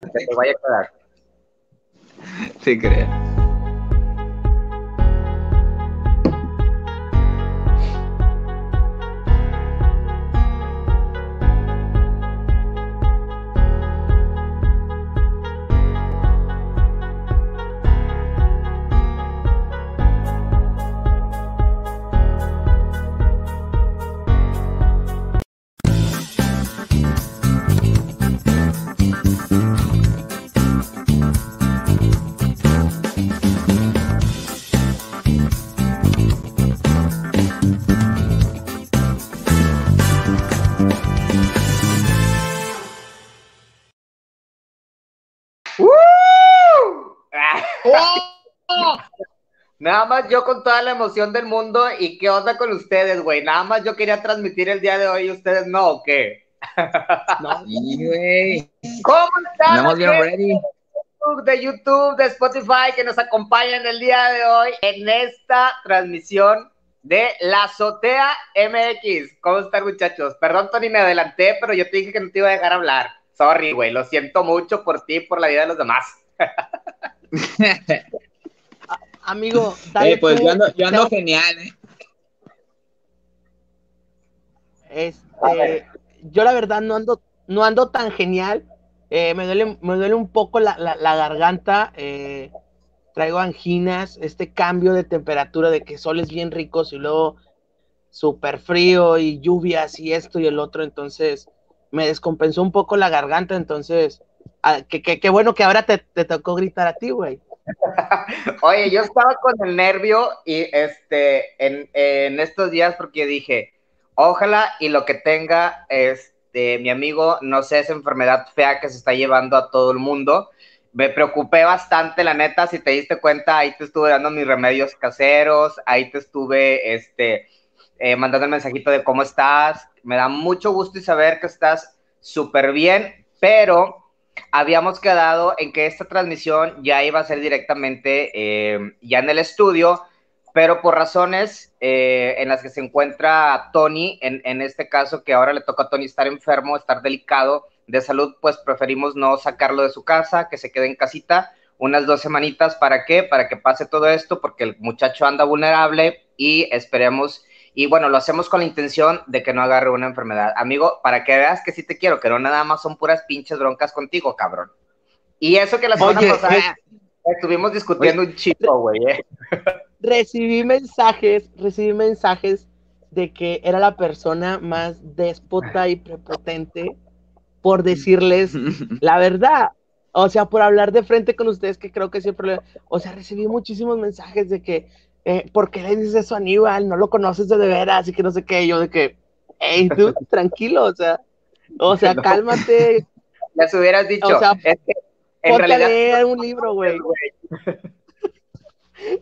que te vaya a quedar. Sí, creo. Nada más yo con toda la emoción del mundo y qué onda con ustedes, güey. Nada más yo quería transmitir el día de hoy y ustedes no, ¿o qué? No, güey. ¿Cómo están? Ready. De YouTube, de Spotify, que nos acompañan el día de hoy en esta transmisión de La Azotea MX. ¿Cómo están, muchachos? Perdón, Tony, me adelanté, pero yo te dije que no te iba a dejar hablar. Sorry, güey. Lo siento mucho por ti y por la vida de los demás. Amigo, dale pues yo ando, genial, ¿eh? Este, yo la verdad no ando, no ando tan genial. Eh, me, duele, me duele un poco la, garganta. Eh, traigo anginas, este cambio de temperatura de que soles bien ricos y luego súper frío y lluvias y esto y el otro. Entonces me descompensó un poco la garganta. Entonces, ah, qué bueno que ahora te, te tocó gritar a ti, güey. Oye, yo estaba con el nervio y este en, estos días porque dije, ojalá y lo que tenga este mi amigo no sea esa enfermedad fea que se está llevando a todo el mundo. Me preocupé bastante, la neta, si te diste cuenta, ahí te estuve dando mis remedios caseros, ahí te estuve este eh, mandando el mensajito de cómo estás. Me da mucho gusto y saber que estás súper bien, pero habíamos quedado en que esta transmisión ya iba a ser directamente eh, ya en el estudio, pero por razones eh, en las que se encuentra Tony, en, este caso que ahora le toca a Tony estar enfermo, estar delicado de salud, pues preferimos no sacarlo de su casa, que se quede en casita unas dos semanitas. ¿Para qué? Para que pase todo esto, porque el muchacho anda vulnerable y esperemos y bueno, lo hacemos con la intención de que no agarre una enfermedad. Amigo, para que veas que sí te quiero, que no nada más son puras pinches broncas contigo, cabrón. Y eso que la semana pasada eh, estuvimos discutiendo un chico, güey. Eh. Recibí mensajes, recibí mensajes de que era la persona más déspota y prepotente por decirles la verdad. O sea, por hablar de frente con ustedes, que creo que siempre... O sea, recibí muchísimos mensajes de que eh, ¿por qué le dices eso a Aníbal? No lo conoces de, de veras y que no sé qué. Yo de que, hey, tú, tranquilo, o sea, o sea, cálmate. Les hubieras dicho, o sea, es que ponte a leer un libro, güey.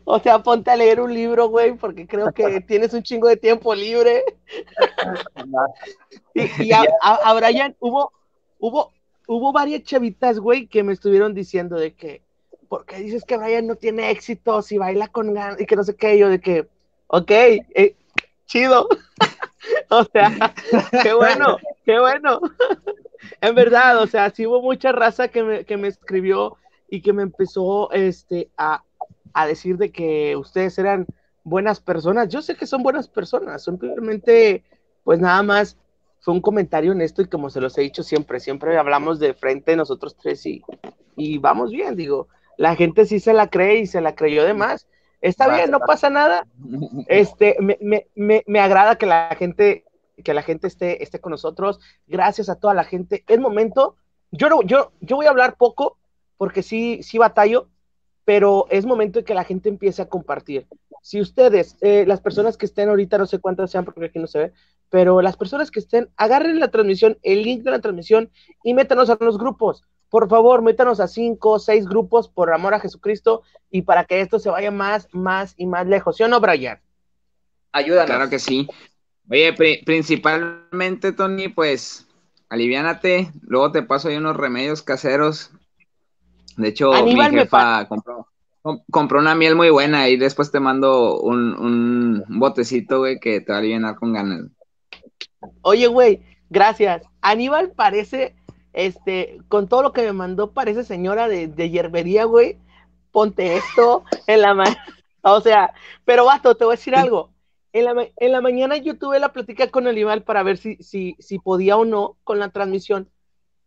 O sea, ponte a leer un libro, güey, porque creo que tienes un chingo de tiempo libre. y, a, Brian hubo, hubo, hubo varias chavitas, güey, que me estuvieron diciendo de que, ¿por qué dices que Brian no tiene éxito si baila con ganas y que no sé qué? Yo de que, ok, eh, chido. o sea, qué bueno, qué bueno. en verdad, o sea, sí hubo mucha raza que me, que me escribió y que me empezó este, a, a decir de que ustedes eran buenas personas. Yo sé que son buenas personas, simplemente, pues nada más fue un comentario honesto y como se los he dicho siempre, siempre hablamos de frente nosotros tres y, y vamos bien, digo, la gente sí se la cree y se la creyó de más. Está bien, no pasa nada. Este, me, me, me, me, agrada que la gente, que la gente esté, esté con nosotros. Gracias a toda la gente. Es momento. Yo, no, yo, yo voy a hablar poco porque sí, sí batallo, pero es momento de que la gente empiece a compartir. Si ustedes, eh, las personas que estén ahorita, no sé cuántas sean porque aquí no se ve, pero las personas que estén, agarren la transmisión, el link de la transmisión y métanos a los grupos por favor, métanos a cinco, o seis grupos por amor a Jesucristo y para que esto se vaya más, más y más lejos. ¿Sí o no, Brian? Ayúdanos. Claro que sí. Oye, principalmente, Tony, pues, aliviánate. Luego te paso ahí unos remedios caseros. De hecho, mi jefa compró, compró una miel muy buena y después te mando un, un botecito, güey, que te va a aliviar con ganas. Oye, güey, gracias. Aníbal parece este, con todo lo que me mandó parece señora de, de hierbería, güey, ponte esto en la mano. O sea, pero vato, te voy a decir algo. En la, en la mañana yo tuve la plática con Olival para ver si, si, si podía o no con la transmisión.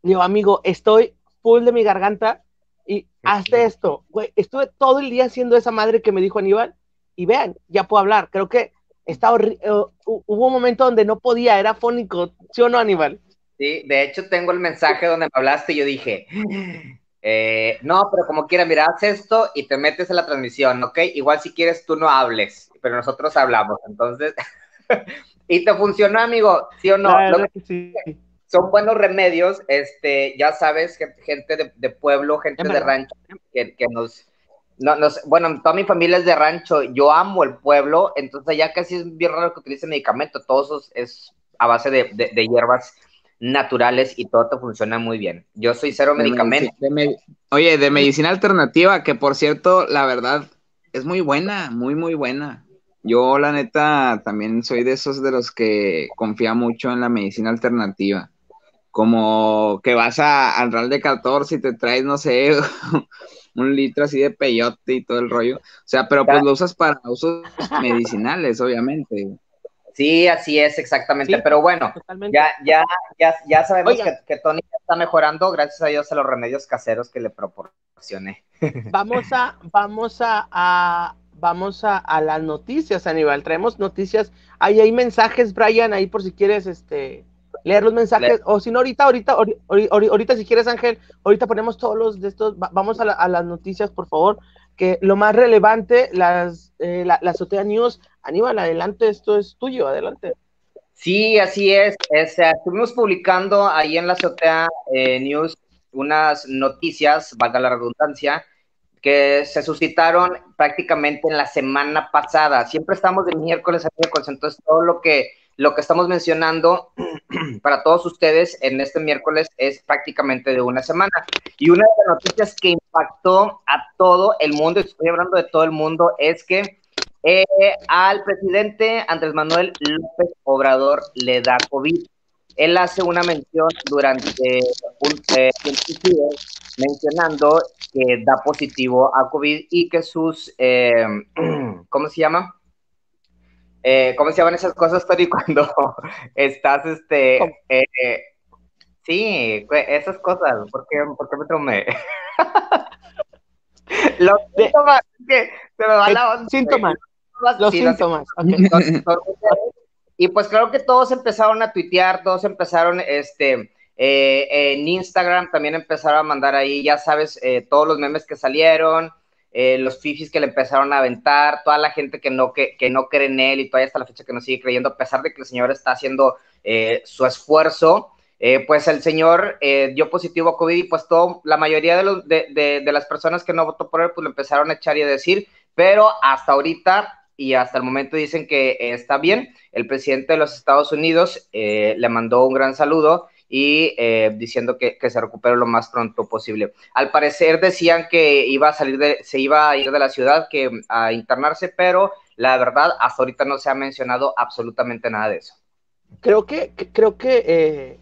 Digo, amigo, estoy full de mi garganta y hazte esto. Güey, estuve todo el día haciendo esa madre que me dijo Aníbal y vean, ya puedo hablar. Creo que está uh, hubo un momento donde no podía, era fónico, ¿sí o no, Aníbal? Sí, de hecho tengo el mensaje donde me hablaste y yo dije, eh, no, pero como quiera, mira, haz esto y te metes en la transmisión, ¿ok? Igual si quieres tú no hables, pero nosotros hablamos, entonces, y te funcionó, amigo, ¿sí o no? sí. Son buenos remedios, este, ya sabes, gente de, pueblo, gente de rancho, que, nos, no, bueno, toda mi familia es de rancho, yo amo el pueblo, entonces ya casi es bien raro que utilice medicamento, todo eso es a base de, de hierbas naturales y todo te funciona muy bien. Yo soy cero medicamento. oye, de medicina alternativa, que por cierto, la verdad, es muy buena, muy, muy buena. Yo, la neta, también soy de esos de los que confía mucho en la medicina alternativa. Como que vas a, al Real de 14 y te traes, no sé, un litro así de peyote y todo el rollo. O sea, pero pues lo usas para usos medicinales, obviamente. Sí, así es, exactamente. Pero bueno, ya, ya, ya, ya sabemos que, Tony está mejorando gracias a Dios a los remedios caseros que le proporcioné. Vamos a, vamos a, vamos a, las noticias, Aníbal. Traemos noticias. Ahí hay mensajes, Brian, ahí por si quieres este leer los mensajes. O si no, ahorita, ahorita, ahorita, si quieres, Ángel, ahorita ponemos todos los de estos. vamos a, a las noticias, por favor que lo más relevante, las, eh, la, la, Azotea News, Aníbal, adelante, esto es tuyo, adelante. Sí, así es. estuvimos publicando ahí en la Azotea eh, News unas noticias, valga la redundancia, que se suscitaron prácticamente en la semana pasada. Siempre estamos de miércoles a miércoles, entonces todo lo que lo que estamos mencionando para todos ustedes en este miércoles es prácticamente de una semana. Y una de las noticias que impactó a todo el mundo, estoy hablando de todo el mundo, es que eh, al presidente Andrés Manuel López Obrador le da COVID. Él hace una mención durante un, eh, mencionando que da positivo a COVID y que sus, eh, ¿cómo se llama? Eh, ¿cómo se llaman esas cosas, Tori, cuando estás, este, eh, sí, esas cosas, ¿por qué, por qué me tromé? los síntomas, que se me va la onda. Síntomas, los síntomas. y pues claro que todos empezaron a tuitear, todos empezaron, este, eh, en Instagram también empezaron a mandar ahí, ya sabes, todos los memes que salieron, eh, los fifis que le empezaron a aventar, toda la gente que no, que, que, no cree en él y todavía hasta la fecha que no sigue creyendo, a pesar de que el señor está haciendo eh, su esfuerzo, eh, pues el señor dio positivo a COVID y pues todo, la mayoría de, los, de, de, las personas que no votó por él, pues lo empezaron a echar y a decir, pero hasta ahorita y hasta el momento dicen que está bien. El presidente de los Estados Unidos le mandó un gran saludo y eh, diciendo que, se recupere lo más pronto posible. Al parecer decían que iba a salir de, se iba a ir de la ciudad, que a internarse, pero la verdad hasta ahorita no se ha mencionado absolutamente nada de eso. Creo que, creo que eh,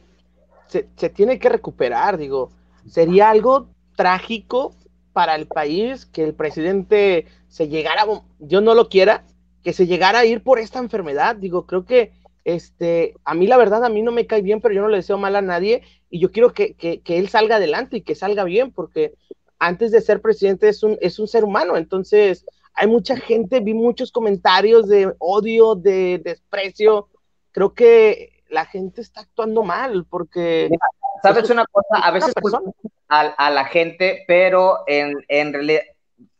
se, tiene que recuperar, digo, sería algo trágico para el país que el presidente se llegara, yo no lo quiera, que se llegara a ir por esta enfermedad, digo, creo que este, a mí la verdad, a mí no me cae bien, pero yo no le deseo mal a nadie y yo quiero que, él salga adelante y que salga bien, porque antes de ser presidente es un, es un ser humano, entonces hay mucha gente, vi muchos comentarios de odio, de desprecio, creo que la gente está actuando mal, porque... Sabes una cosa, a veces a, la gente, pero en, en realidad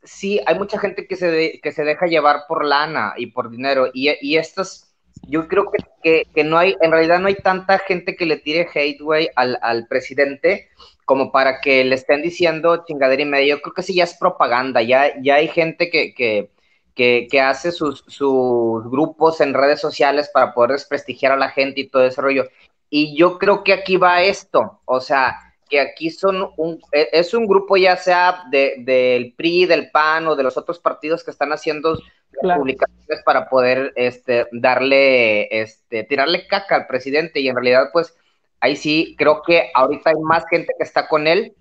sí, hay mucha gente que se, que se deja llevar por lana y por dinero, y, y estas yo creo que, que, no hay, en realidad no hay tanta gente que le tire hate, güey, al, al, presidente como para que le estén diciendo chingadera y media. Yo creo que sí ya es propaganda, ya, ya hay gente que, que, que, hace sus, sus grupos en redes sociales para poder desprestigiar a la gente y todo ese rollo. Y yo creo que aquí va esto, o sea, que aquí son un, e, es un grupo ya sea del de, PRI, del PAN o de los otros partidos que están haciendo publicaciones para poder este, darle, este, tirarle caca al presidente y en realidad pues ahí sí creo que ahorita hay más gente que está con él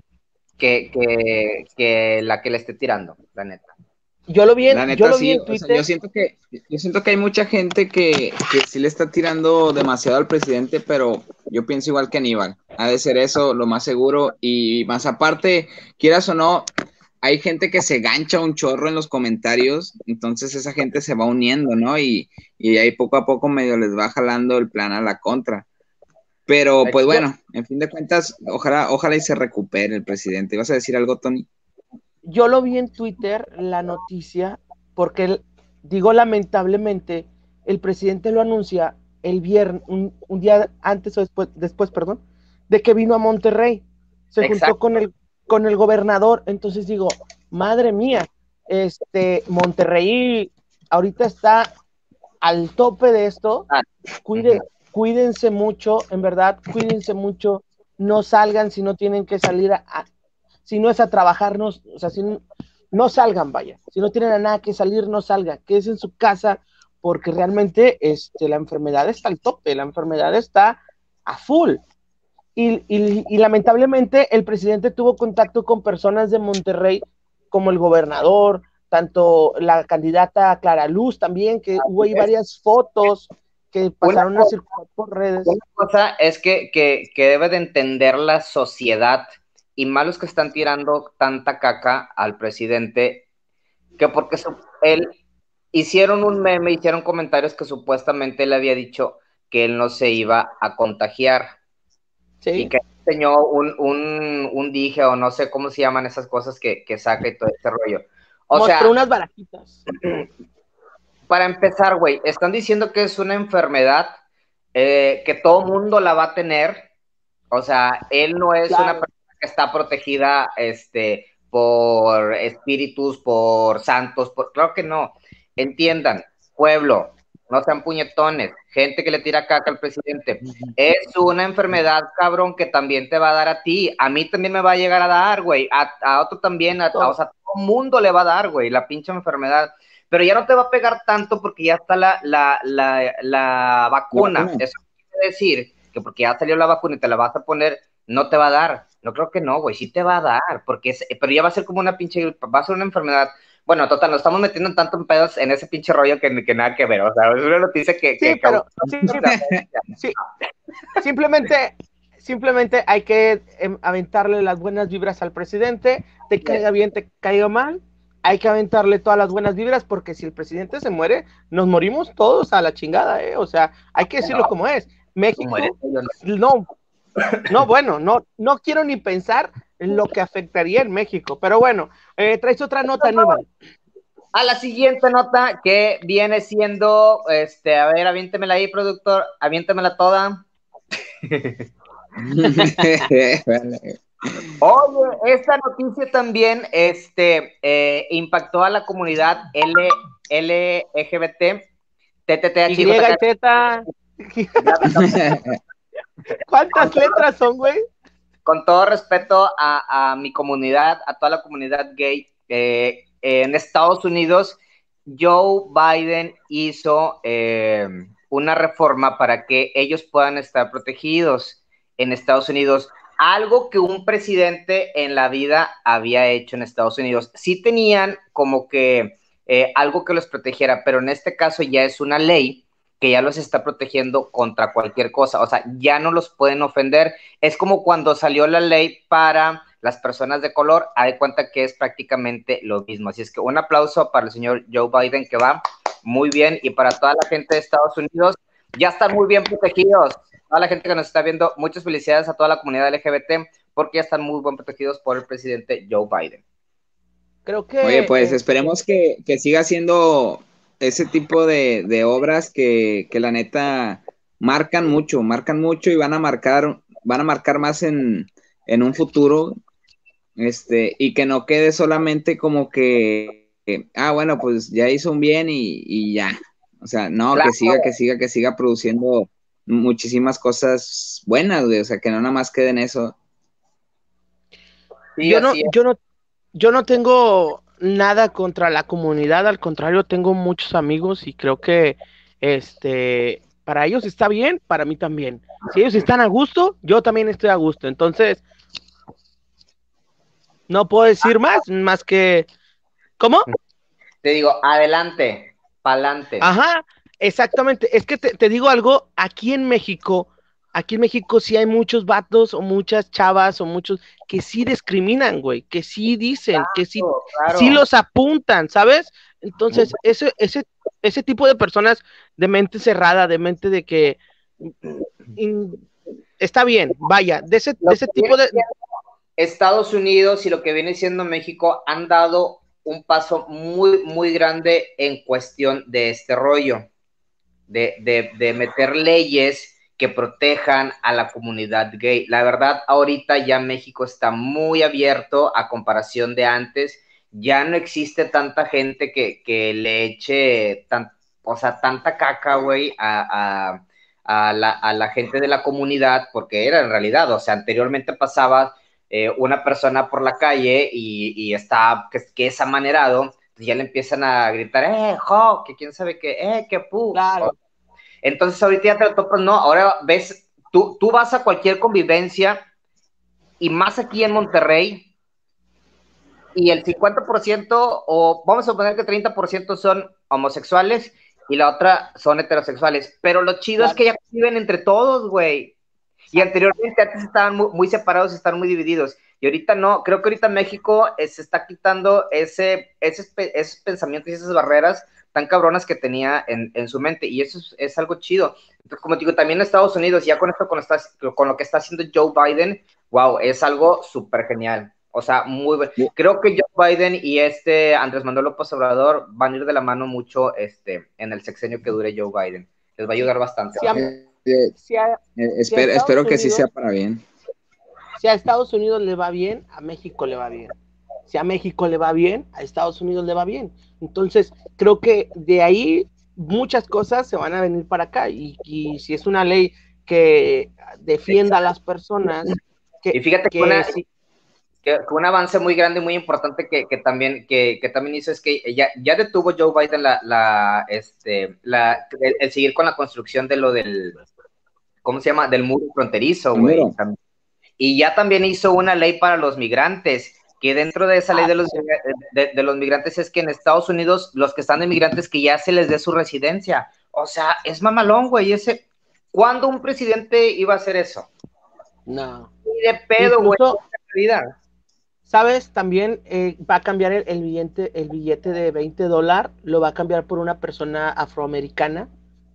que, que, la que le esté tirando, la neta. Yo lo vi en, yo yo siento que yo siento que hay mucha gente que, que sí le está tirando demasiado al presidente, pero yo pienso igual que Aníbal. Ha de ser eso lo más seguro y más aparte, quieras o no, hay gente que se gancha un chorro en los comentarios, entonces esa gente se va uniendo, ¿no? Y, y ahí poco a poco medio les va jalando el plan a la contra. Pero pues bueno, en fin de cuentas, ojalá, ojalá y se recupere el presidente. ¿Vas a decir algo, Tony? Yo lo vi en Twitter, la noticia, porque digo lamentablemente, el presidente lo anuncia el viernes, un, día antes o después, después, perdón, de que vino a Monterrey. Se juntó con el, con el gobernador. Entonces digo, madre mía, este Monterrey ahorita está al tope de esto. Ah, Cuide, cuídense mucho, en verdad, cuídense mucho, no salgan si no tienen que salir a, si no es a trabajar, no, o sea, si no, salgan, vaya, si no tienen a nada que salir, no salgan, quédense en su casa, porque realmente este, la enfermedad está al tope, la enfermedad está a full. Y, y, lamentablemente el presidente tuvo contacto con personas de Monterrey, como el gobernador, tanto la candidata Clara Luz también, que hubo ahí varias fotos que pasaron a circular por redes. Una cosa es que, debe de entender la sociedad y malos que están tirando tanta caca al presidente, que porque él hicieron un meme, hicieron comentarios que supuestamente él había dicho que él no se iba a contagiar. Sí. Y que enseñó un, un, dije o no sé cómo se llaman esas cosas que, saca y todo ese rollo. O sea, unas barajitas. para empezar, güey, están diciendo que es una enfermedad eh, que todo mundo la va a tener. O sea, él no es una persona que está protegida este, por espíritus, por santos, por... claro que no. Entiendan, pueblo, no sean puñetones, gente que le tira caca al presidente. Es una enfermedad, cabrón, que también te va a dar a ti. A mí también me va a llegar a dar, güey. A, otro también, a, o sea, todo mundo le va a dar, güey, la pinche enfermedad pero ya no te va a pegar tanto porque ya está la, la, la, vacuna. Eso quiere decir que porque ya salió la vacuna y te la vas a poner, no te va a dar. No creo que no, güey, sí te va a dar, porque es, pero ya va a ser como una pinche, va a ser una enfermedad. Bueno, total, nos estamos metiendo en tanto en pedos en ese pinche rollo que, que nada que ver, o sea, es una noticia que... Sí, pero, sí, simplemente, simplemente hay que em, aventarle las buenas vibras al presidente, te caiga bien, te caiga mal, hay que aventarle todas las buenas vibras porque si el presidente se muere, nos morimos todos a la chingada, ¿eh? O sea, hay que decirlo como es. México, no, no, bueno, no, no quiero ni pensar en lo que afectaría en México, pero bueno, eh, traes otra nota, Aníbal. A la siguiente nota que viene siendo, este, a ver, aviéntemela ahí, productor, aviéntemela toda. Oye, esta noticia también este, eh, impactó a la comunidad L, LGBT, TTTH. ¿Cuántas letras son, güey? Con todo respeto a, mi comunidad, a toda la comunidad gay, eh, en Estados Unidos, Joe Biden hizo eh, una reforma para que ellos puedan estar protegidos en Estados Unidos algo que un presidente en la vida había hecho en Estados Unidos. Sí tenían como que eh, algo que los protegiera, pero en este caso ya es una ley que ya los está protegiendo contra cualquier cosa, o sea, ya no los pueden ofender. Es como cuando salió la ley para las personas de color, hay cuenta que es prácticamente lo mismo. Así es que un aplauso para el señor Joe Biden que va muy bien y para toda la gente de Estados Unidos, ya están muy bien protegidos a la gente que nos está viendo, muchas felicidades a toda la comunidad LGBT porque ya están muy bien protegidos por el presidente Joe Biden. Creo que. Oye, pues esperemos que, siga siendo ese tipo de, obras que, la neta marcan mucho, marcan mucho y van a marcar, van a marcar más en, un futuro. Este, y que no quede solamente como que, ah, bueno, pues ya hizo un bien y, ya. O sea, no, que siga, que siga, que siga produciendo muchísimas cosas buenas, güey, o sea, que no nada más queden eso. yo, no, yo, no, yo no tengo nada contra la comunidad, al contrario, tengo muchos amigos y creo que este Para ellos está bien, para mí también. Si ellos están a gusto, yo también estoy a gusto. Entonces, no puedo decir más, más que... ¿Cómo? Te digo, adelante, pa'lante. Ajá, exactamente. Es que te, te digo algo, aquí en México aquí en México sí hay muchos vatos o muchas chavas o muchos que sí discriminan, güey, que sí dicen, que sí, sí los apuntan, ¿sabes? Entonces, ese, ese, ese tipo de personas de mente cerrada, de mente de que está bien, vaya, de ese, de ese tipo de... Estados Unidos y lo que viene siendo México han dado un paso muy, muy grande en cuestión de este rollo, de, de, de meter leyes que protejan a la comunidad gay. La verdad, ahorita ya México está muy abierto a comparación de antes. Ya no existe tanta gente que, que le eche tan, o sea, tanta caca, güey, a, a, la, a, la, gente de la comunidad, porque era en realidad, o sea, anteriormente pasaba eh, una persona por la calle y, y está, que, que, es amanerado, ya le empiezan a gritar, eh, jo, que quién sabe qué, eh, qué pu. Claro. Entonces ahorita ya te lo topas, no, ahora ves, tú, tú vas a cualquier convivencia y más aquí en Monterrey y el 50% o vamos a suponer que 30% son homosexuales y la otra son heterosexuales, pero lo chido es que ya viven entre todos, güey. Y anteriormente antes estaban muy, muy separados, estaban muy divididos. Y ahorita no, creo que ahorita México eh, se está quitando ese, ese, esos pensamientos y esas barreras tan cabronas que tenía en, en su mente, y eso es, es, algo chido. Entonces, como digo, también en Estados Unidos, ya con esto, con, lo que está haciendo Joe Biden, wow, es algo súper genial. O sea, muy bueno. Creo que Joe Biden y este Andrés Manuel López Obrador van a ir de la mano mucho este, en el sexenio que dure Joe Biden. Les va a ayudar bastante. Si a, espero, espero que sí sea para bien. Si a Estados Unidos le va bien, a México le va bien. Si a México le va bien, a Estados Unidos le va bien. Entonces, creo que de ahí muchas cosas se van a venir para acá. Y, si es una ley que defienda a las personas. Que, y fíjate que, que, un avance muy grande, muy importante que, también, que, también hizo es que ya, ya detuvo Joe Biden la, la, este, la, el, seguir con la construcción de lo del, ¿cómo se llama? Del muro fronterizo, güey. Y ya también hizo una ley para los migrantes que dentro de esa ley de los, de, los migrantes es que en Estados Unidos los que están de migrantes que ya se les dé su residencia. O sea, es mamalón, güey, ese... ¿Cuándo un presidente iba a hacer eso? No. Ni de pedo, güey. ¿Sabes? También eh, va a cambiar el, billete, el billete de 20 dólares, lo va a cambiar por una persona afroamericana.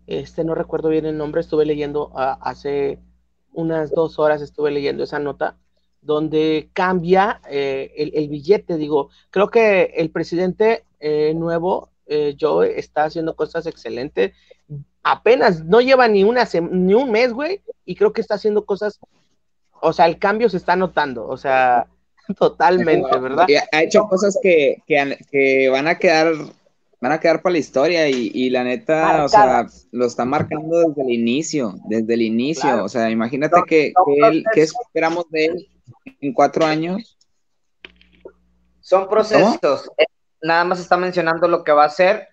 Este, no recuerdo bien el nombre, estuve leyendo uh, hace unas dos horas, estuve leyendo esa nota donde cambia eh, el, billete. Digo, creo que el presidente eh, nuevo, eh, Joe, está haciendo cosas excelentes. Apenas no lleva ni, una ni un mes, güey, y creo que está haciendo cosas, o sea, el cambio se está notando, o sea, totalmente, ¿verdad? Ha hecho cosas que, que, van a quedar van a quedar para la historia y, la neta, o sea, lo está marcando desde el inicio, desde el inicio, o sea, imagínate que, que, él, que esperamos de él en cuatro años. Son procesos. Nada más está mencionando lo que va a hacer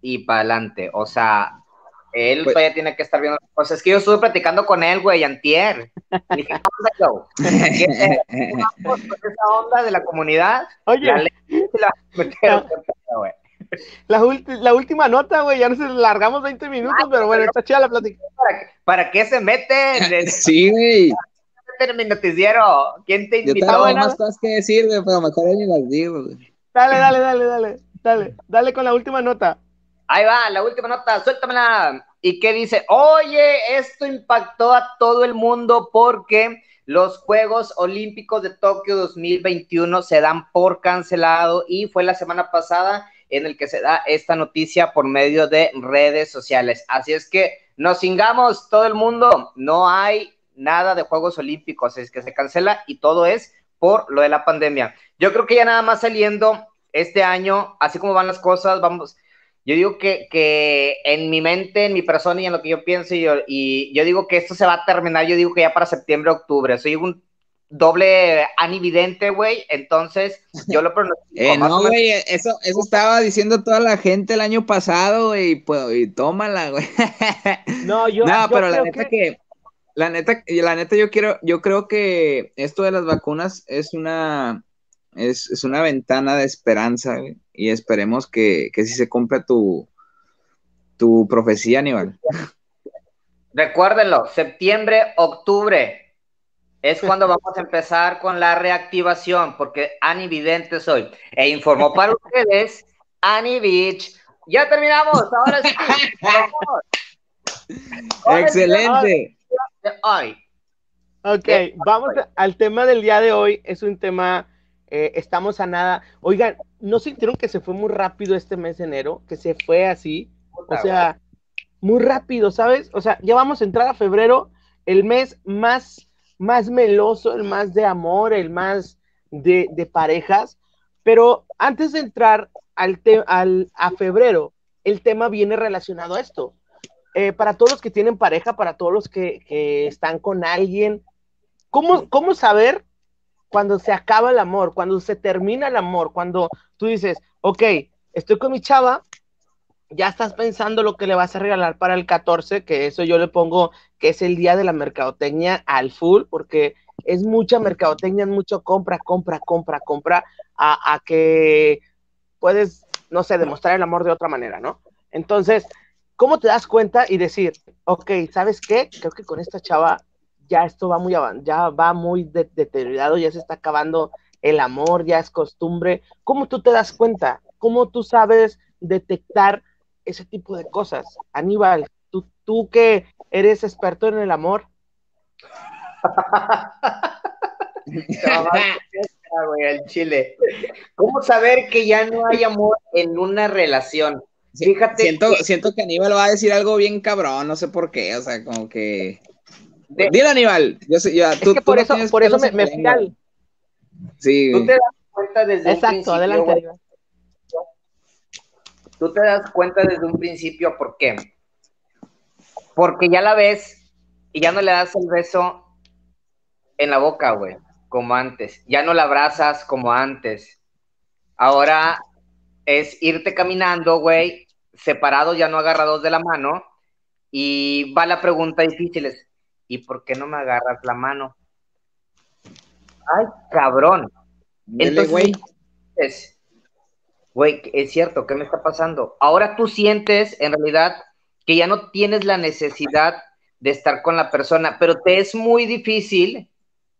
y para adelante. O sea, él pues todavía tiene que estar viendo cosas. Es que yo estuve platicando con él, güey, antier. Y dije, esa onda de la comunidad. Oye. La, la, última nota, güey, ya nos largamos 20 minutos, pero bueno, está chida la plática. ¿Para, ¿Para qué se meten? sí, güey en mi noticiero. ¿Quién te invitó? Yo tengo más cosas que decir, pero mejor ni las digo. Dale, dale, dale, dale, dale, dale con la última nota. Ahí va, la última nota, suéltamela. ¿Y qué dice? Oye, esto impactó a todo el mundo porque los Juegos Olímpicos de Tokio 2021 se dan por cancelado y fue la semana pasada en el que se da esta noticia por medio de redes sociales. Así es que nos singamos todo el mundo, no hay nada de Juegos Olímpicos, es que se cancela y todo es por lo de la pandemia. Yo creo que ya nada más saliendo este año, así como van las cosas, vamos, yo digo que, que en mi mente, en mi persona y en lo que yo pienso, y yo, y yo digo que esto se va a terminar, yo digo que ya para septiembre, octubre, soy un doble anividente, güey, entonces yo lo pronostico. Eh, no, güey, eso, eso estaba diciendo toda la gente el año pasado, güey, pues, y tómala, güey. No, yo. No, pero la neta que... La neta, la neta, yo quiero, yo creo que esto de las vacunas es una, es, es una ventana de esperanza, y esperemos que, que sí se cumpla tu, tu profecía, Aníbal. Recuérdenlo, septiembre, octubre, es cuando vamos a empezar con la reactivación, porque Ani Vidente soy. E informó para ustedes, Ani Beach. Ya terminamos, ahora sí. Excelente. Ok, vamos al tema del día de hoy. Es un tema, eh, estamos a nada. Oigan, ¿no sintieron que se fue muy rápido este mes de enero? Que se fue así. O sea, muy rápido, ¿sabes? O sea, ya vamos a entrar a febrero, el mes más más meloso, el más de amor, el más de, parejas. Pero antes de entrar al, al a febrero, el tema viene relacionado a esto. Eh, para todos los que tienen pareja, para todos los que, están con alguien, ¿cómo, ¿cómo saber cuando se acaba el amor, cuando se termina el amor, cuando tú dices, ok, estoy con mi chava, ya estás pensando lo que le vas a regalar para el 14, que eso yo le pongo que es el día de la mercadotecnia al full, porque es mucha mercadotecnia, es mucho compra, compra, compra, compra, a, que puedes, no sé, demostrar el amor de otra manera, ¿no? Entonces, ¿cómo te das cuenta y decir, ok, ¿sabes qué? Creo que con esta chava ya esto va muy ya va muy deteriorado, ya se está acabando el amor, ya es costumbre. ¿Cómo tú te das cuenta? ¿Cómo tú sabes detectar ese tipo de cosas. Aníbal, tú, tú que eres experto en el amor. chile. ¿Cómo saber que ya no hay amor en una relación? Fíjate. Siento que... siento que Aníbal va a decir algo bien cabrón, no sé por qué, o sea, como que. Dile Aníbal. Yo sé, ya, tú, es que por eso, por eso me, me Sí. Tú te das cuenta desde Exacto, adelante, tú te das cuenta desde un principio por qué. Porque ya la ves y ya no le das el beso en la boca, güey, como antes. Ya no la abrazas como antes. Ahora es irte caminando, güey, separados, ya no agarrados de la mano. Y va la pregunta difícil, es, ¿y por qué no me agarras la mano? Ay, cabrón. Entonces, güey güey, es cierto, ¿qué me está pasando? Ahora tú sientes en realidad que ya no tienes la necesidad de estar con la persona, pero te es muy difícil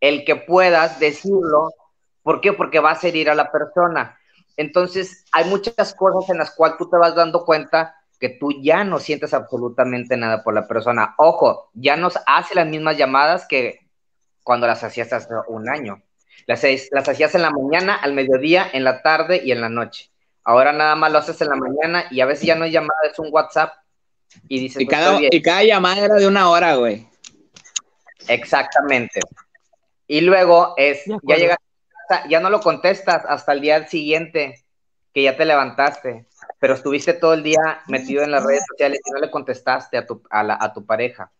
el que puedas decirlo. ¿Por qué? Porque vas a herir a la persona. Entonces, hay muchas cosas en las cuales tú te vas dando cuenta que tú ya no sientes absolutamente nada por la persona. Ojo, ya no hace las mismas llamadas que cuando las hacías hace un año. Las, las hacías en la mañana, al mediodía, en la tarde y en la noche. Ahora nada más lo haces en la mañana y a veces ya no hay llamada, es un WhatsApp y dices. Y, cada, y cada llamada era de una hora, güey. Exactamente. Y luego es, ya llegas ya no lo contestas hasta el día siguiente que ya te levantaste, pero estuviste todo el día metido en las redes sociales y no le contestaste a tu, a, a tu pareja.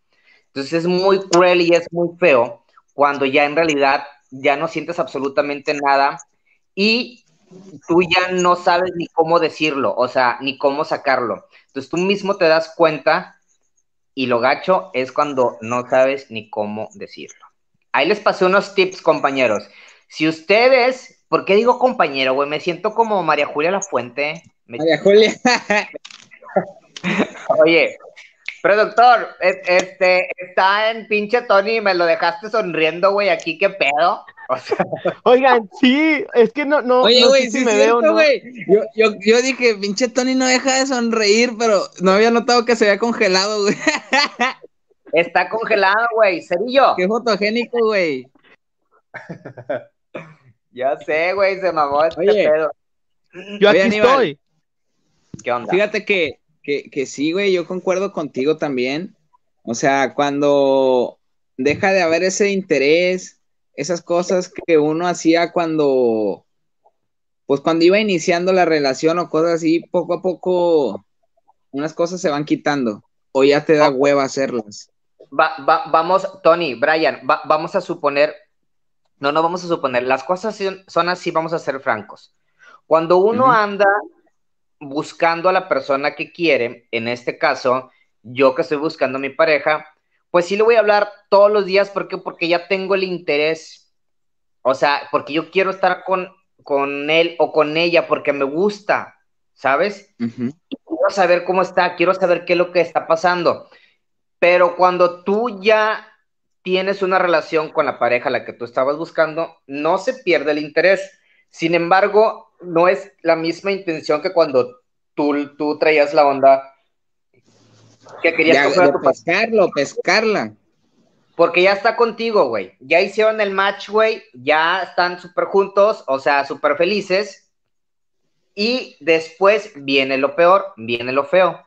Entonces es muy cruel y es muy feo cuando ya en realidad ya no sientes absolutamente nada y tú ya no sabes ni cómo decirlo, o sea, ni cómo sacarlo. Entonces tú mismo te das cuenta y lo gacho es cuando no sabes ni cómo decirlo. Ahí les pasé unos tips, compañeros. Si ustedes, ¿por qué digo compañero, güey? Me siento como María Julia La Fuente. María Julia. Oye, Productor, este, está en pinche Tony y me lo dejaste sonriendo, güey, aquí, ¿qué pedo? Oigan, sí, es que no, no, Oye, güey, sí me veo, ¿no? Yo, yo, yo, dije, pinche Tony no deja de sonreír, pero no había notado que se había congelado, güey. Está congelado, güey, cerillo. Qué fotogénico, güey. ya sé, güey, se mamó este pedo. Yo aquí estoy. ¿Qué onda? Fíjate que que, sí, güey, yo concuerdo contigo también. O sea, cuando deja de haber ese interés, esas cosas que uno hacía cuando, pues cuando iba iniciando la relación o cosas así, poco a poco unas cosas se van quitando o ya te da hueva hacerlas. vamos, Tony, Brian, vamos a suponer no, no vamos a suponer, las cosas son así, vamos a ser francos. Cuando uno anda buscando a la persona que quiere, en este caso, yo que estoy buscando a mi pareja, pues sí le voy a hablar todos los días, ¿por qué? Porque ya tengo el interés, o sea, porque yo quiero estar con, con él o con ella, porque me gusta, ¿sabes? Quiero saber cómo está, quiero saber qué es lo que está pasando. Pero cuando tú ya tienes una relación con la pareja a la que tú estabas buscando, no se pierde el interés. Sin embargo, no es la misma intención que cuando tú, tú traías la onda que querías ya, pescarlo, pescarla. Porque ya está contigo, güey. Ya hicieron el match, güey. Ya están súper juntos, o sea, súper felices. Y después viene lo peor, viene lo feo.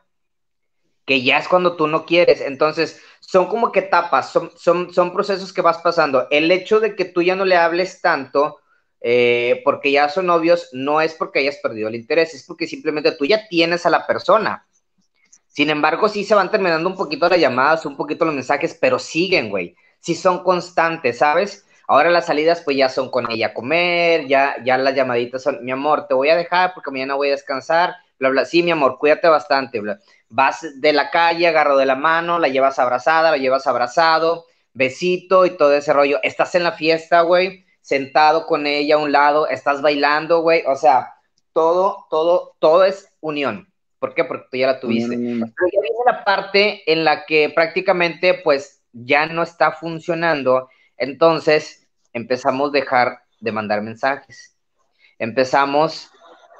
Que ya es cuando tú no quieres. Entonces, son como que etapas, son, son, son procesos que vas pasando. El hecho de que tú ya no le hables tanto, eh, porque ya son novios, no es porque hayas perdido el interés, es porque simplemente tú ya tienes a la persona. Sin embargo, sí se van terminando un poquito las llamadas, un poquito los mensajes, pero siguen, güey. Sí son constantes, ¿sabes? Ahora las salidas pues ya son con ella a comer, ya, ya las llamaditas son, mi amor, te voy a dejar porque mañana voy a descansar, bla, bla. Sí, mi amor, cuídate bastante, bla. Vas de la calle, agarro de la mano, la llevas abrazada, la llevas abrazado, besito y todo ese rollo. Estás en la fiesta, güey, sentado con ella a un lado, estás bailando, güey. O sea, todo, todo, todo es unión. ¿Por qué? Porque tú ya la tuviste. Pero ya viene la parte en la que prácticamente pues ya no está funcionando, entonces empezamos a dejar de mandar mensajes. Empezamos...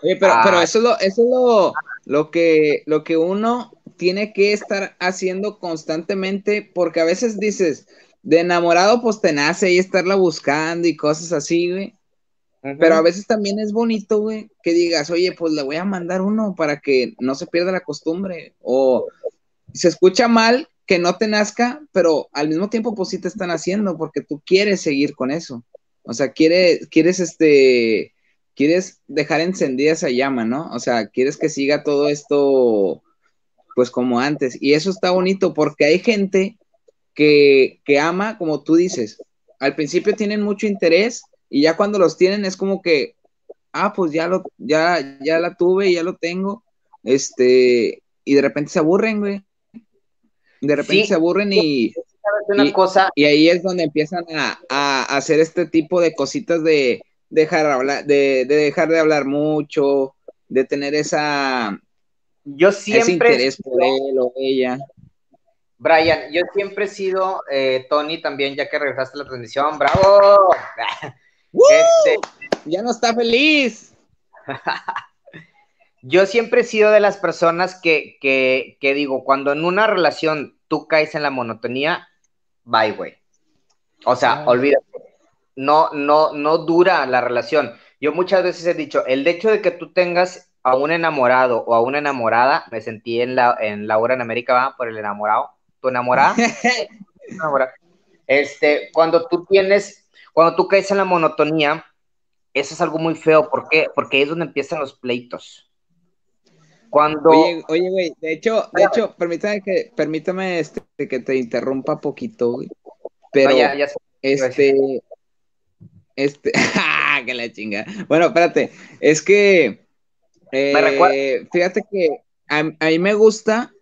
Oye, pero, pero eso es, lo, eso es lo, lo, que, lo que uno tiene que estar haciendo constantemente, porque a veces dices, de enamorado pues te nace y estarla buscando y cosas así, güey. Pero a veces también es bonito, güey, que digas, oye, pues le voy a mandar uno para que no se pierda la costumbre. O se escucha mal que no te nazca, pero al mismo tiempo, pues sí te están haciendo, porque tú quieres seguir con eso. O sea, quieres, quieres este, quieres dejar encendida esa llama, ¿no? O sea, quieres que siga todo esto, pues como antes. Y eso está bonito, porque hay gente que, que ama, como tú dices, al principio tienen mucho interés y ya cuando los tienen es como que, ah, pues ya lo, ya, ya la tuve, ya lo tengo, este, y de repente se aburren, güey. De repente se aburren y, una cosa. y ahí es donde empiezan a, hacer este tipo de cositas de dejar, hablar, de, dejar de hablar mucho, de tener esa, yo siempre ese interés por él o ella. Brian, yo siempre he sido, eh, Tony también, ya que regresaste a la transmisión, bravo. Este, ya no está feliz. Yo siempre he sido de las personas que, que, digo, cuando en una relación tú caes en la monotonía, bye, güey. O sea, olvídate. No, no, no dura la relación. Yo muchas veces he dicho, el hecho de que tú tengas a un enamorado o a una enamorada, me sentí en la, en Laura en América, ¿va? Por el enamorado. ¿Tu enamorada? este, cuando tú tienes cuando tú caes en la monotonía, eso es algo muy feo. ¿Por qué? Porque ahí es donde empiezan los pleitos. Cuando... Oye, oye, güey, de hecho, de hecho, permítame que, permítame este, que te interrumpa poquito, güey. Pero, ya, ya este, este, que la chinga. Bueno, espérate, es que, eh, fíjate que a, mí me gusta,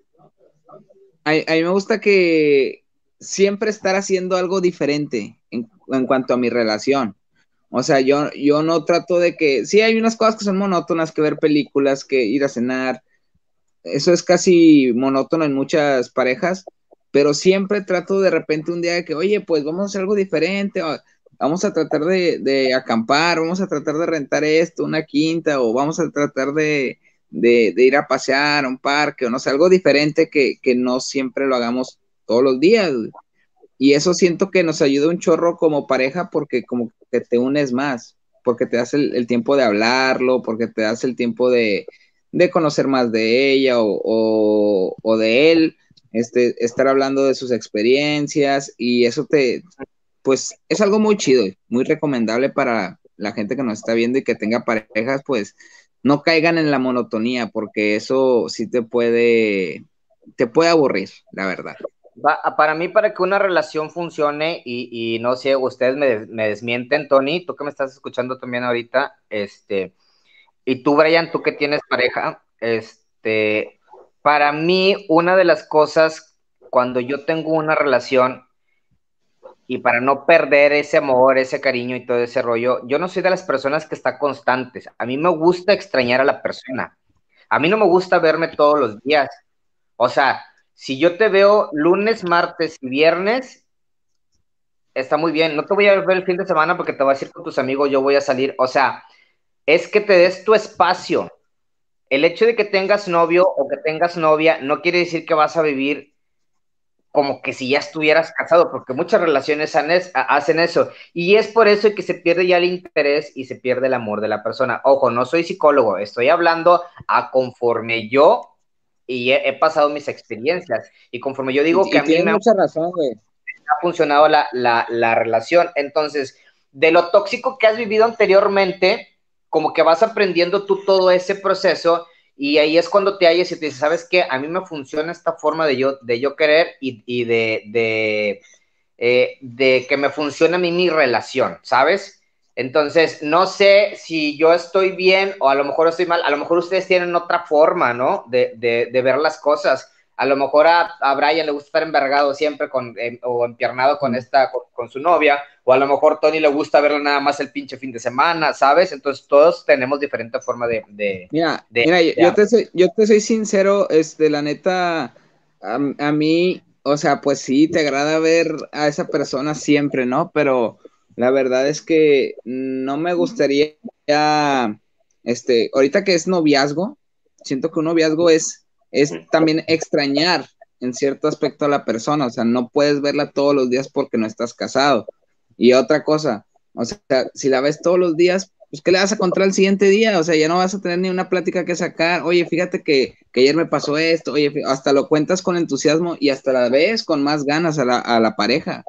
a, a mí me gusta que siempre estar haciendo algo diferente en, cuanto a mi relación. O sea, yo, yo no trato de que, sí hay unas cosas que son monótonas, que ver películas, que ir a cenar, eso es casi monótono en muchas parejas, pero siempre trato de repente un día de que, oye, pues vamos a hacer algo diferente, vamos a tratar de, acampar, vamos a tratar de rentar esto, una quinta, o vamos a tratar de, ir a pasear a un parque, o no sé, algo diferente que, que no siempre lo hagamos todos los días. Y eso siento que nos ayuda un chorro como pareja porque como que te unes más, porque te das el, tiempo de hablarlo, porque te das el tiempo de, conocer más de ella o, de él, este, estar hablando de sus experiencias y eso te, pues es algo muy chido, muy recomendable para la gente que nos está viendo y que tenga parejas, pues no caigan en la monotonía porque eso sí te puede, te puede aburrir, la verdad. para mí, para que una relación funcione, y, no sé, ustedes me, desmienten, Tony, tú que me estás escuchando también ahorita, este, y tú, Brian, tú que tienes pareja, este, para mí, una de las cosas cuando yo tengo una relación y para no perder ese amor, ese cariño y todo ese rollo, yo no soy de las personas que está constantes. A mí me gusta extrañar a la persona. A mí no me gusta verme todos los días. O sea, si yo te veo lunes, martes y viernes, está muy bien. No te voy a ver el fin de semana porque te vas a ir con tus amigos, yo voy a salir. O sea, es que te des tu espacio. El hecho de que tengas novio o que tengas novia no quiere decir que vas a vivir como que si ya estuvieras casado, porque muchas relaciones hacen eso. Y es por eso que se pierde ya el interés y se pierde el amor de la persona. Ojo, no soy psicólogo, estoy hablando a conforme yo y he, pasado mis experiencias. Y conforme yo digo que a mí me mucha razón, ha funcionado la, la relación. Entonces, de lo tóxico que has vivido anteriormente, como que vas aprendiendo tú todo ese proceso y ahí es cuando te hallas y te dices, ¿sabes qué? A mí me funciona esta forma de yo, de yo querer y, de, de, eh, de que me funcione a mí mi relación, ¿sabes? Entonces, no sé si yo estoy bien o a lo mejor estoy mal, a lo mejor ustedes tienen otra forma, ¿no? De, de ver las cosas a lo mejor a, a, Brian le gusta estar envergado siempre con, em, o empiernado con esta, con, su novia, o a lo mejor Tony le gusta verlo nada más el pinche fin de semana, ¿sabes? Entonces todos tenemos diferente forma de... de mira, mira yo, te soy, yo te soy sincero, este, la neta, a, a, mí, o sea, pues sí, te agrada ver a esa persona siempre, ¿no? Pero la verdad es que no me gustaría, este, ahorita que es noviazgo, siento que un noviazgo es es también extrañar en cierto aspecto a la persona, o sea, no puedes verla todos los días porque no estás casado. Y otra cosa, o sea, si la ves todos los días, pues ¿qué le vas a contar el siguiente día? O sea, ya no vas a tener ni una plática que sacar, oye, fíjate que, ayer me pasó esto, oye, hasta lo cuentas con entusiasmo y hasta la ves con más ganas a la, a la pareja.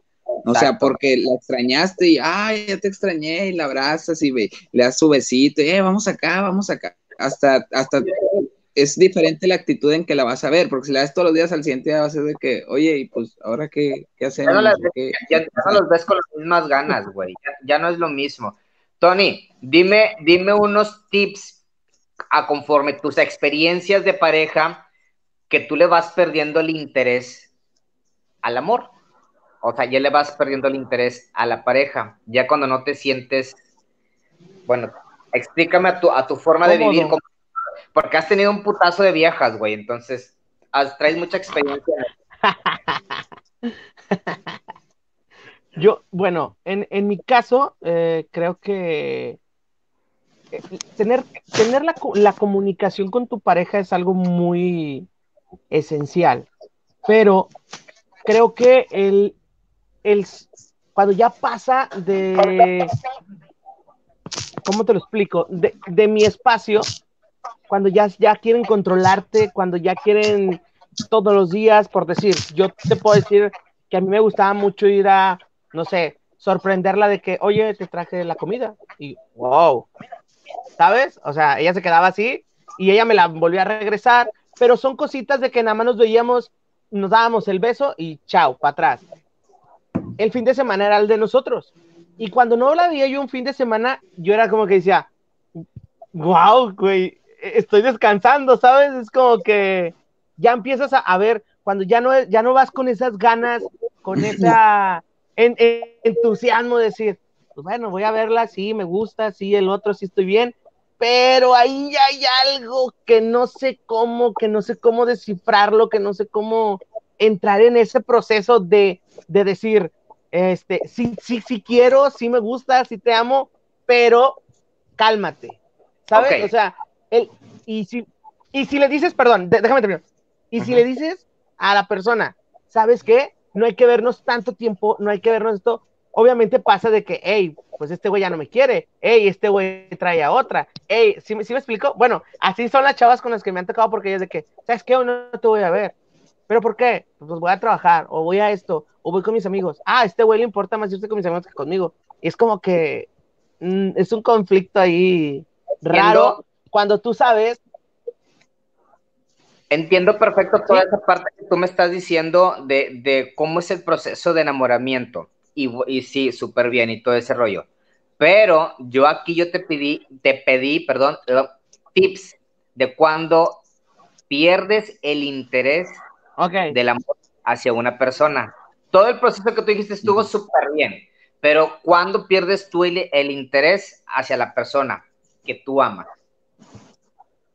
O sea, porque la extrañaste y, ay, ya te extrañé y la abrazas y ve, le das su besito, eh, vamos acá, vamos acá. Hasta, hasta es diferente la actitud en que la vas a ver, porque si la ves todos los días al siguiente día va a ser de que, oye, y pues ahora qué, qué hacemos. Ya no, los ves con las mismas ganas, güey, ya, no es lo mismo. Tony, dime, dime unos tips a conforme tus experiencias de pareja que tú le vas perdiendo el interés al amor. O sea, ya le vas perdiendo el interés a la pareja, ya cuando no te sientes, bueno, explícame a tu, a tu forma de vivir, porque has tenido un putazo de viejas, güey, entonces traes mucha experiencia. Yo, bueno, en, mi caso, eh, creo que eh, tener, tener la, la, comunicación con tu pareja es algo muy esencial, pero creo que el, el, cuando ya pasa de, ¿cómo te lo explico? De, de mi espacio cuando ya, ya quieren controlarte, cuando ya quieren todos los días, por decir, yo te puedo decir que a mí me gustaba mucho ir a, no sé, sorprenderla de que, oye, te traje la comida. Y, wow, ¿sabes? O sea, ella se quedaba así y ella me la volvió a regresar, pero son cositas de que nada más nos veíamos, nos dábamos el beso y chao, para atrás. El fin de semana era el de nosotros. Y cuando no la veía yo un fin de semana, yo era como que decía, wow, güey, estoy descansando, ¿sabes? Es como que ya empiezas a, ver, cuando ya no, ya no vas con esas ganas, con esa entusiasmo de decir, pues bueno, voy a verla, sí, me gusta, sí, el otro, sí estoy bien, pero ahí ya hay algo que no sé cómo, que no sé cómo descifrarlo, que no sé cómo entrar en ese proceso de, de decir, este, sí, sí, sí quiero, sí me gusta, sí te amo, pero cálmate, ¿sabes? O sea, y, si, y si le dices, perdón, déjame terminar. Y si le dices a la persona, ¿sabes qué? No hay que vernos tanto tiempo, no hay que vernos esto. Obviamente pasa de que, hey, pues este güey ya no me quiere, hey, este güey trae a otra, hey, ¿sí, me explico? Bueno, así son las chavas con las que me han tocado porque es de que, ¿sabes qué? no te voy a ver. ¿Pero por qué? Pues voy a trabajar, o voy a esto, o voy con mis amigos. Ah, a este güey le importa más irse con mis amigos que conmigo. Y es como que mm, es un conflicto ahí raro, cuando tú sabes. Entiendo perfecto toda esa parte que tú me estás diciendo de, cómo es el proceso de enamoramiento. Y, y sí, súper bien y todo ese rollo. Pero yo aquí yo te pedí, te pedí, perdón, tips de cuando pierdes el interés del amor hacia una persona. Todo el proceso que tú dijiste estuvo súper bien, pero cuando pierdes tú el, el interés hacia la persona que tú amas.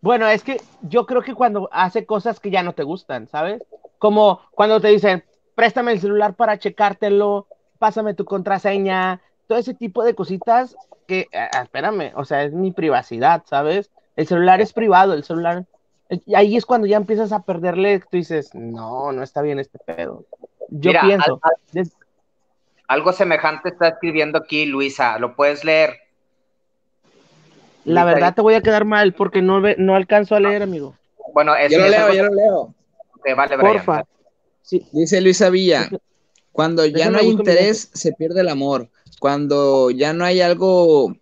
Bueno, es que yo creo que cuando hace cosas que ya no te gustan, ¿sabes? Como cuando te dicen, préstame el celular para checártelo, pásame tu contraseña, todo ese tipo de cositas que, ah, ah, espérame, o sea, es mi privacidad, ¿sabes? El celular es privado, el celular. Y ahí es cuando ya empiezas a perderle, tú dices, no, no está bien este pedo. Yo pienso. algo semejante está escribiendo aquí Luisa, ¿lo puedes leer? La verdad te voy a quedar mal porque no, no alcanzo a leer, amigo. Bueno, yo lo leo, yo lo leo. vale, Porfa. Dice Luisa Villa, cuando ya no hay interés, se pierde el amor. Cuando ya no hay algo,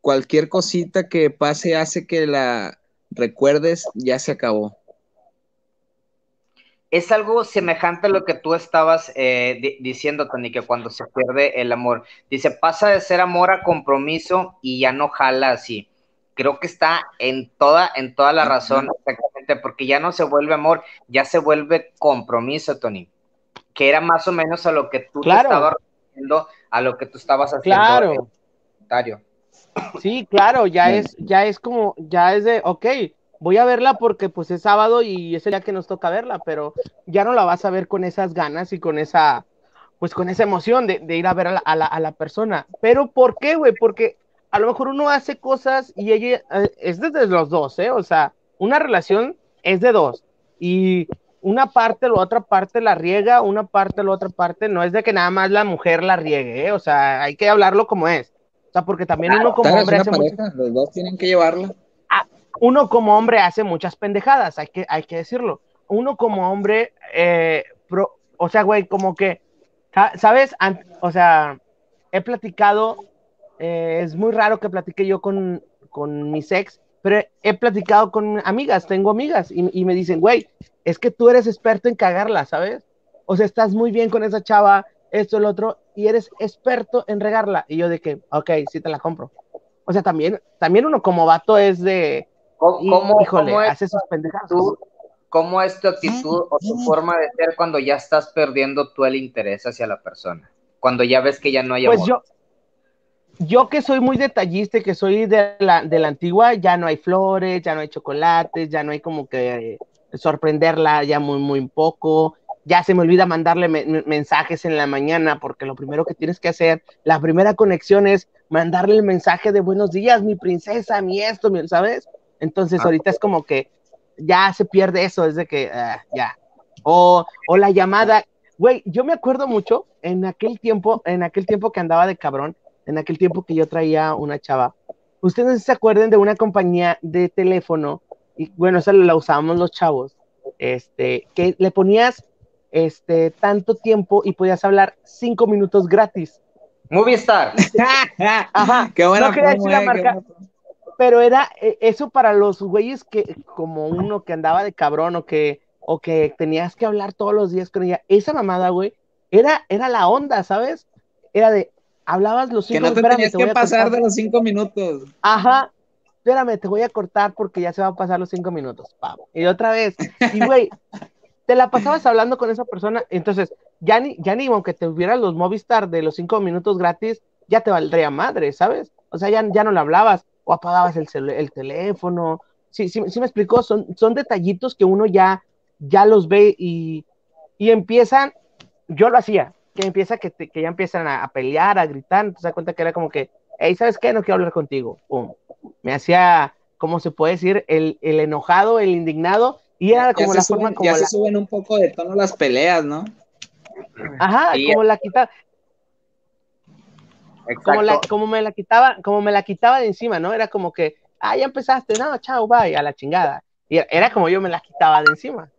cualquier cosita que pase hace que la recuerdes, ya se acabó. Es algo semejante a lo que tú estabas eh, diciendo, Tony, que cuando se pierde el amor. Dice, pasa de ser amor a compromiso y ya no jala así. Creo que está en toda, en toda la razón, exactamente, porque ya no se vuelve amor, ya se vuelve compromiso, Tony. Que era más o menos a lo que tú te estabas refiriendo, a lo que tú estabas haciendo. Claro. Sí, claro, ya es, ya es como, ya es de, ok, voy a verla porque pues es sábado y es el día que nos toca verla, pero ya no la vas a ver con esas ganas y con esa, pues con esa emoción de, ir a ver a la, persona. Pero ¿por qué, güey? Porque a lo mejor uno hace cosas y ella eh, es desde los dos, ¿eh? O sea, una relación es de dos y una parte, la otra parte la riega, una parte, la otra parte, no es de que nada más la mujer la riegue, ¿eh? O sea, hay que hablarlo como es. O sea, porque también uno como hombre hace los dos tienen que llevarla uno como hombre hace muchas pendejadas, hay que, hay que decirlo. Uno como hombre, eh, o sea, güey, como que, ¿sabes? o sea, he platicado, eh, es muy raro que platique yo con, con mi ex, pero he platicado con amigas, tengo amigas, y, y me dicen, güey, es que tú eres experto en cagarla, ¿sabes? O sea, estás muy bien con esa chava, esto, el otro, y eres experto en regarla. Y yo de que, ok, sí te la compro. O sea, también, también uno como vato es de, ¿Cómo, híjole, es, hace ¿Cómo es tu actitud o tu forma de ser cuando ya estás perdiendo tú el interés hacia la persona? Cuando ya ves que ya no hay pues Yo, yo que soy muy detallista y que soy de la, de la antigua, ya no hay flores, ya no hay chocolates, ya no hay como que sorprenderla ya muy, muy poco. Ya se me olvida mandarle mensajes en la mañana porque lo primero que tienes que hacer, la primera conexión es mandarle el mensaje de buenos días, mi princesa, mi esto, ¿sabes? Entonces, ah, ahorita es como que ya se pierde eso, es de que ah, ya. O, o la llamada, güey, yo me acuerdo mucho en aquel tiempo, en aquel tiempo que andaba de cabrón, en aquel tiempo que yo traía una chava. Ustedes se acuerdan de una compañía de teléfono, y bueno, esa la usábamos los chavos, este, que le ponías este tanto tiempo y podías hablar cinco minutos gratis. Movistar. Ajá. Qué buena no quería decir la eh, pero era eh, eso para los güeyes que, como uno que andaba de cabrón o que, o que tenías que hablar todos los días con ella, esa mamada, güey, era, era la onda, ¿sabes? Era de, hablabas los cinco minutos. Que no te tenías que pasar de los cinco minutos. Ajá, espérame, te voy a cortar porque ya se van a pasar los cinco minutos, pavo. Y otra vez, y güey, te la pasabas hablando con esa persona, entonces, ya ni, ya ni aunque te hubieras los Movistar de los cinco minutos gratis, ya te valdría madre, ¿sabes? O sea, ya, ya no le hablabas o apagabas el, el teléfono. Sí, sí, sí me explicó, son, son detallitos que uno ya, ya los ve y, y empiezan, yo lo hacía, que empieza que, que ya empiezan a, pelear, a gritar, te das cuenta que era como que, hey, ¿sabes qué? No quiero hablar contigo. Pum. Me hacía, ¿cómo se puede decir? El, el enojado, el indignado, y era como la forma como. Ya se suben un poco de tono las peleas, ¿no? Ajá, como la quita, como, la, como, me la quitaba, como me la quitaba de encima, ¿no? Era como que, ah, ya empezaste, no, chao, bye, a la chingada. Y era como yo me la quitaba de encima.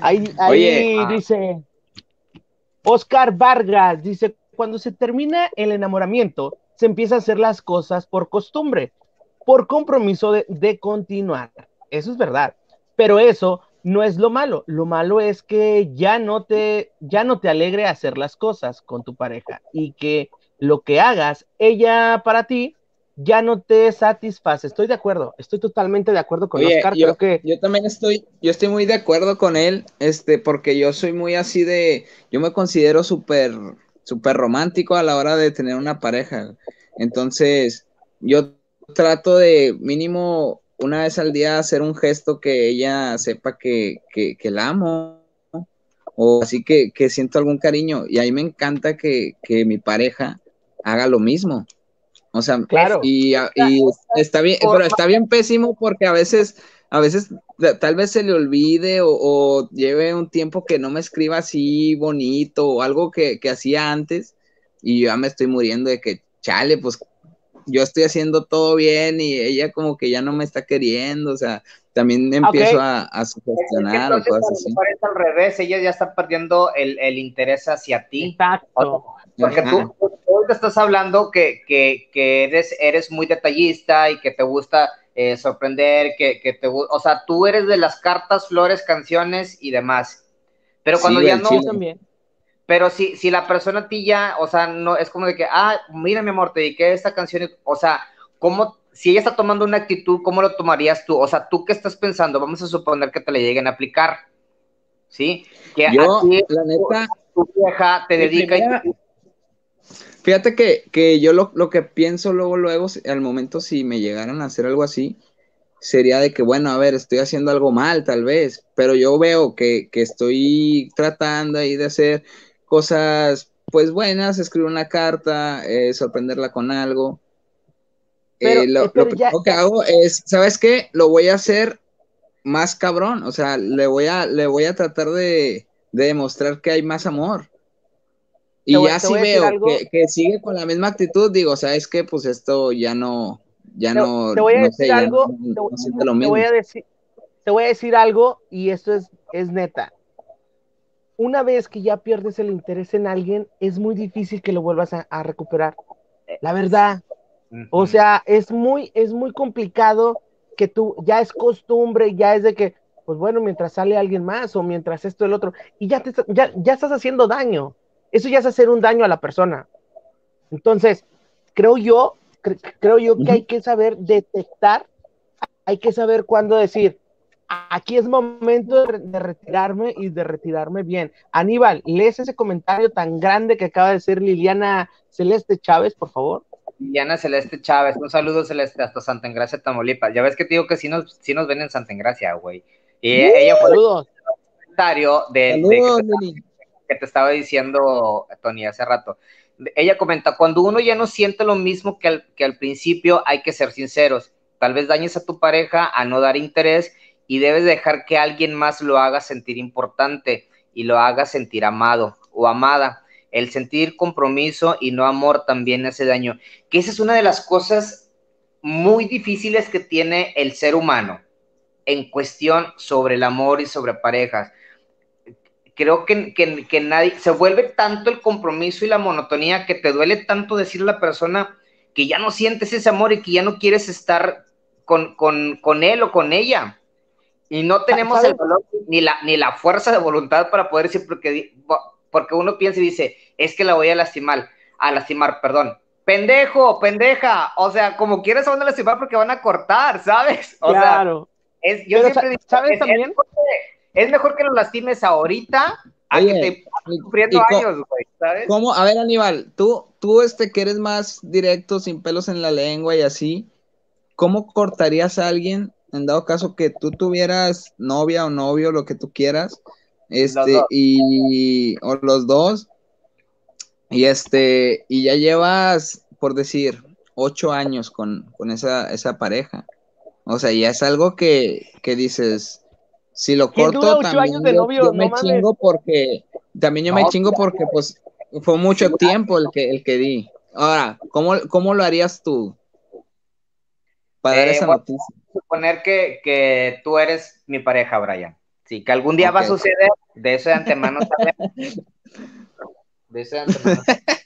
Ahí, ahí ah. dice Oscar Vargas, dice, cuando se termina el enamoramiento, se empieza a hacer las cosas por costumbre, por compromiso de, de continuar. Eso es verdad. Pero eso no es lo malo. Lo malo es que ya no te, ya no te alegre hacer las cosas con tu pareja y que lo que hagas, ella para ti, ya no te satisface. Estoy de acuerdo, estoy totalmente de acuerdo con Oscar. Yo, que... yo también estoy, yo estoy muy de acuerdo con él, este, porque yo soy muy así de, yo me considero súper, súper romántico a la hora de tener una pareja. Entonces, yo trato de mínimo una vez al día hacer un gesto que ella sepa que, que, la amo. O así que, que, siento algún cariño. Y ahí me encanta que, que mi pareja haga lo mismo. O sea, claro. Y, está bien, pero está bien pésimo porque a veces, a veces tal vez se le olvide o, lleve un tiempo que no me escriba así bonito o algo que, hacía antes y ya me estoy muriendo de que, chale, pues yo estoy haciendo todo bien y ella como que ya no me está queriendo, o sea, también empiezo a, a, sugestionar o cosas así. al revés, ella ya está perdiendo el, el interés hacia ti. Exacto. Porque tú, te estás hablando que, que, que, eres, eres muy detallista y que te gusta eh, sorprender, que, que, te o sea, tú eres de las cartas, flores, canciones y demás. Pero cuando ya no... También. Pero si, si la persona a ti ya, o sea, no, es como de que, ah, mira mi amor, te dediqué esta canción, o sea, ¿cómo, si ella está tomando una actitud, ¿cómo lo tomarías tú? O sea, ¿tú qué estás pensando? Vamos a suponer que te le lleguen a aplicar, ¿sí? Que Yo, la neta, tu vieja te dedica y Fíjate que, yo lo, que pienso luego, luego, al momento si me llegaran a hacer algo así, sería de que, bueno, a ver, estoy haciendo algo mal tal vez, pero yo veo que, estoy tratando ahí de hacer cosas, pues buenas, escribir una carta, eh, sorprenderla con algo. Eh, lo, que hago es, ¿sabes qué? Lo voy a hacer más cabrón, o sea, le voy a, le voy a tratar de, de demostrar que hay más amor. Y ya si veo que, sigue con la misma actitud, digo, ¿sabes qué? Pues esto ya no, ya no, te voy a decir algo, te, voy a decir, te voy a decir algo y esto es, es neta. Una vez que ya pierdes el interés en alguien, es muy difícil que lo vuelvas a, recuperar. La verdad. O sea, es muy, es muy complicado que tú, ya es costumbre, ya es de que, pues bueno, mientras sale alguien más o mientras esto el otro, y ya, te, ya, ya estás haciendo daño. Eso ya es hacer un daño a la persona. Entonces, creo yo, creo yo que hay que saber detectar, hay que saber cuándo decir, aquí es momento de, retirarme y de retirarme bien. Aníbal, lees ese comentario tan grande que acaba de ser Liliana Celeste Chávez, por favor. Liliana Celeste Chávez, un saludo Celeste hasta Santa Engracia, Tamaulipas. Ya ves que te digo que sí nos, nos ven en Santa Engracia, güey. Y ella fue el comentario de, de te estaba diciendo, Tony, hace rato. Ella comenta, cuando uno ya no siente lo mismo que al, que al principio, hay que ser sinceros. Tal vez dañes a tu pareja a no dar interés y debes dejar que alguien más lo haga sentir importante y lo haga sentir amado o amada. El sentir compromiso y no amor también hace daño. Que esa es una de las cosas muy difíciles que tiene el ser humano en cuestión sobre el amor y sobre parejas creo que, que, nadie, se vuelve tanto el compromiso y la monotonía que te duele tanto decirle a la persona que ya no sientes ese amor y que ya no quieres estar con, con, él o con ella. Y no tenemos el valor ni la, ni la fuerza de voluntad para poder decir, porque, porque uno piensa y dice, es que la voy a lastimar, a lastimar, perdón. Pendejo, pendeja, o sea, como quieres van a lastimar porque van a cortar, ¿sabes? O claro. Sea, es, yo siempre digo, ¿sabes también? es mejor que lo lastimes ahorita a que te sufriendo años, güey, ¿sabes? ¿Cómo? A ver, Aníbal, tú, tú este que eres más directo, sin pelos en la lengua y así, ¿cómo cortarías a alguien en dado caso que tú tuvieras novia o novio, lo que tú quieras, este, y, o los dos, y este, y ya llevas, por decir, ocho años con, esa, esa pareja. O sea, ya es algo que, que dices, si lo corto, también yo, me chingo porque, también yo me chingo porque pues fue mucho tiempo el que, el que di. Ahora, ¿cómo, cómo lo harías tú? Para dar eh, esa noticia. Suponer que, que, tú eres mi pareja, Brian. Sí, que algún día va a suceder, de eso de antemano De eso de antemano.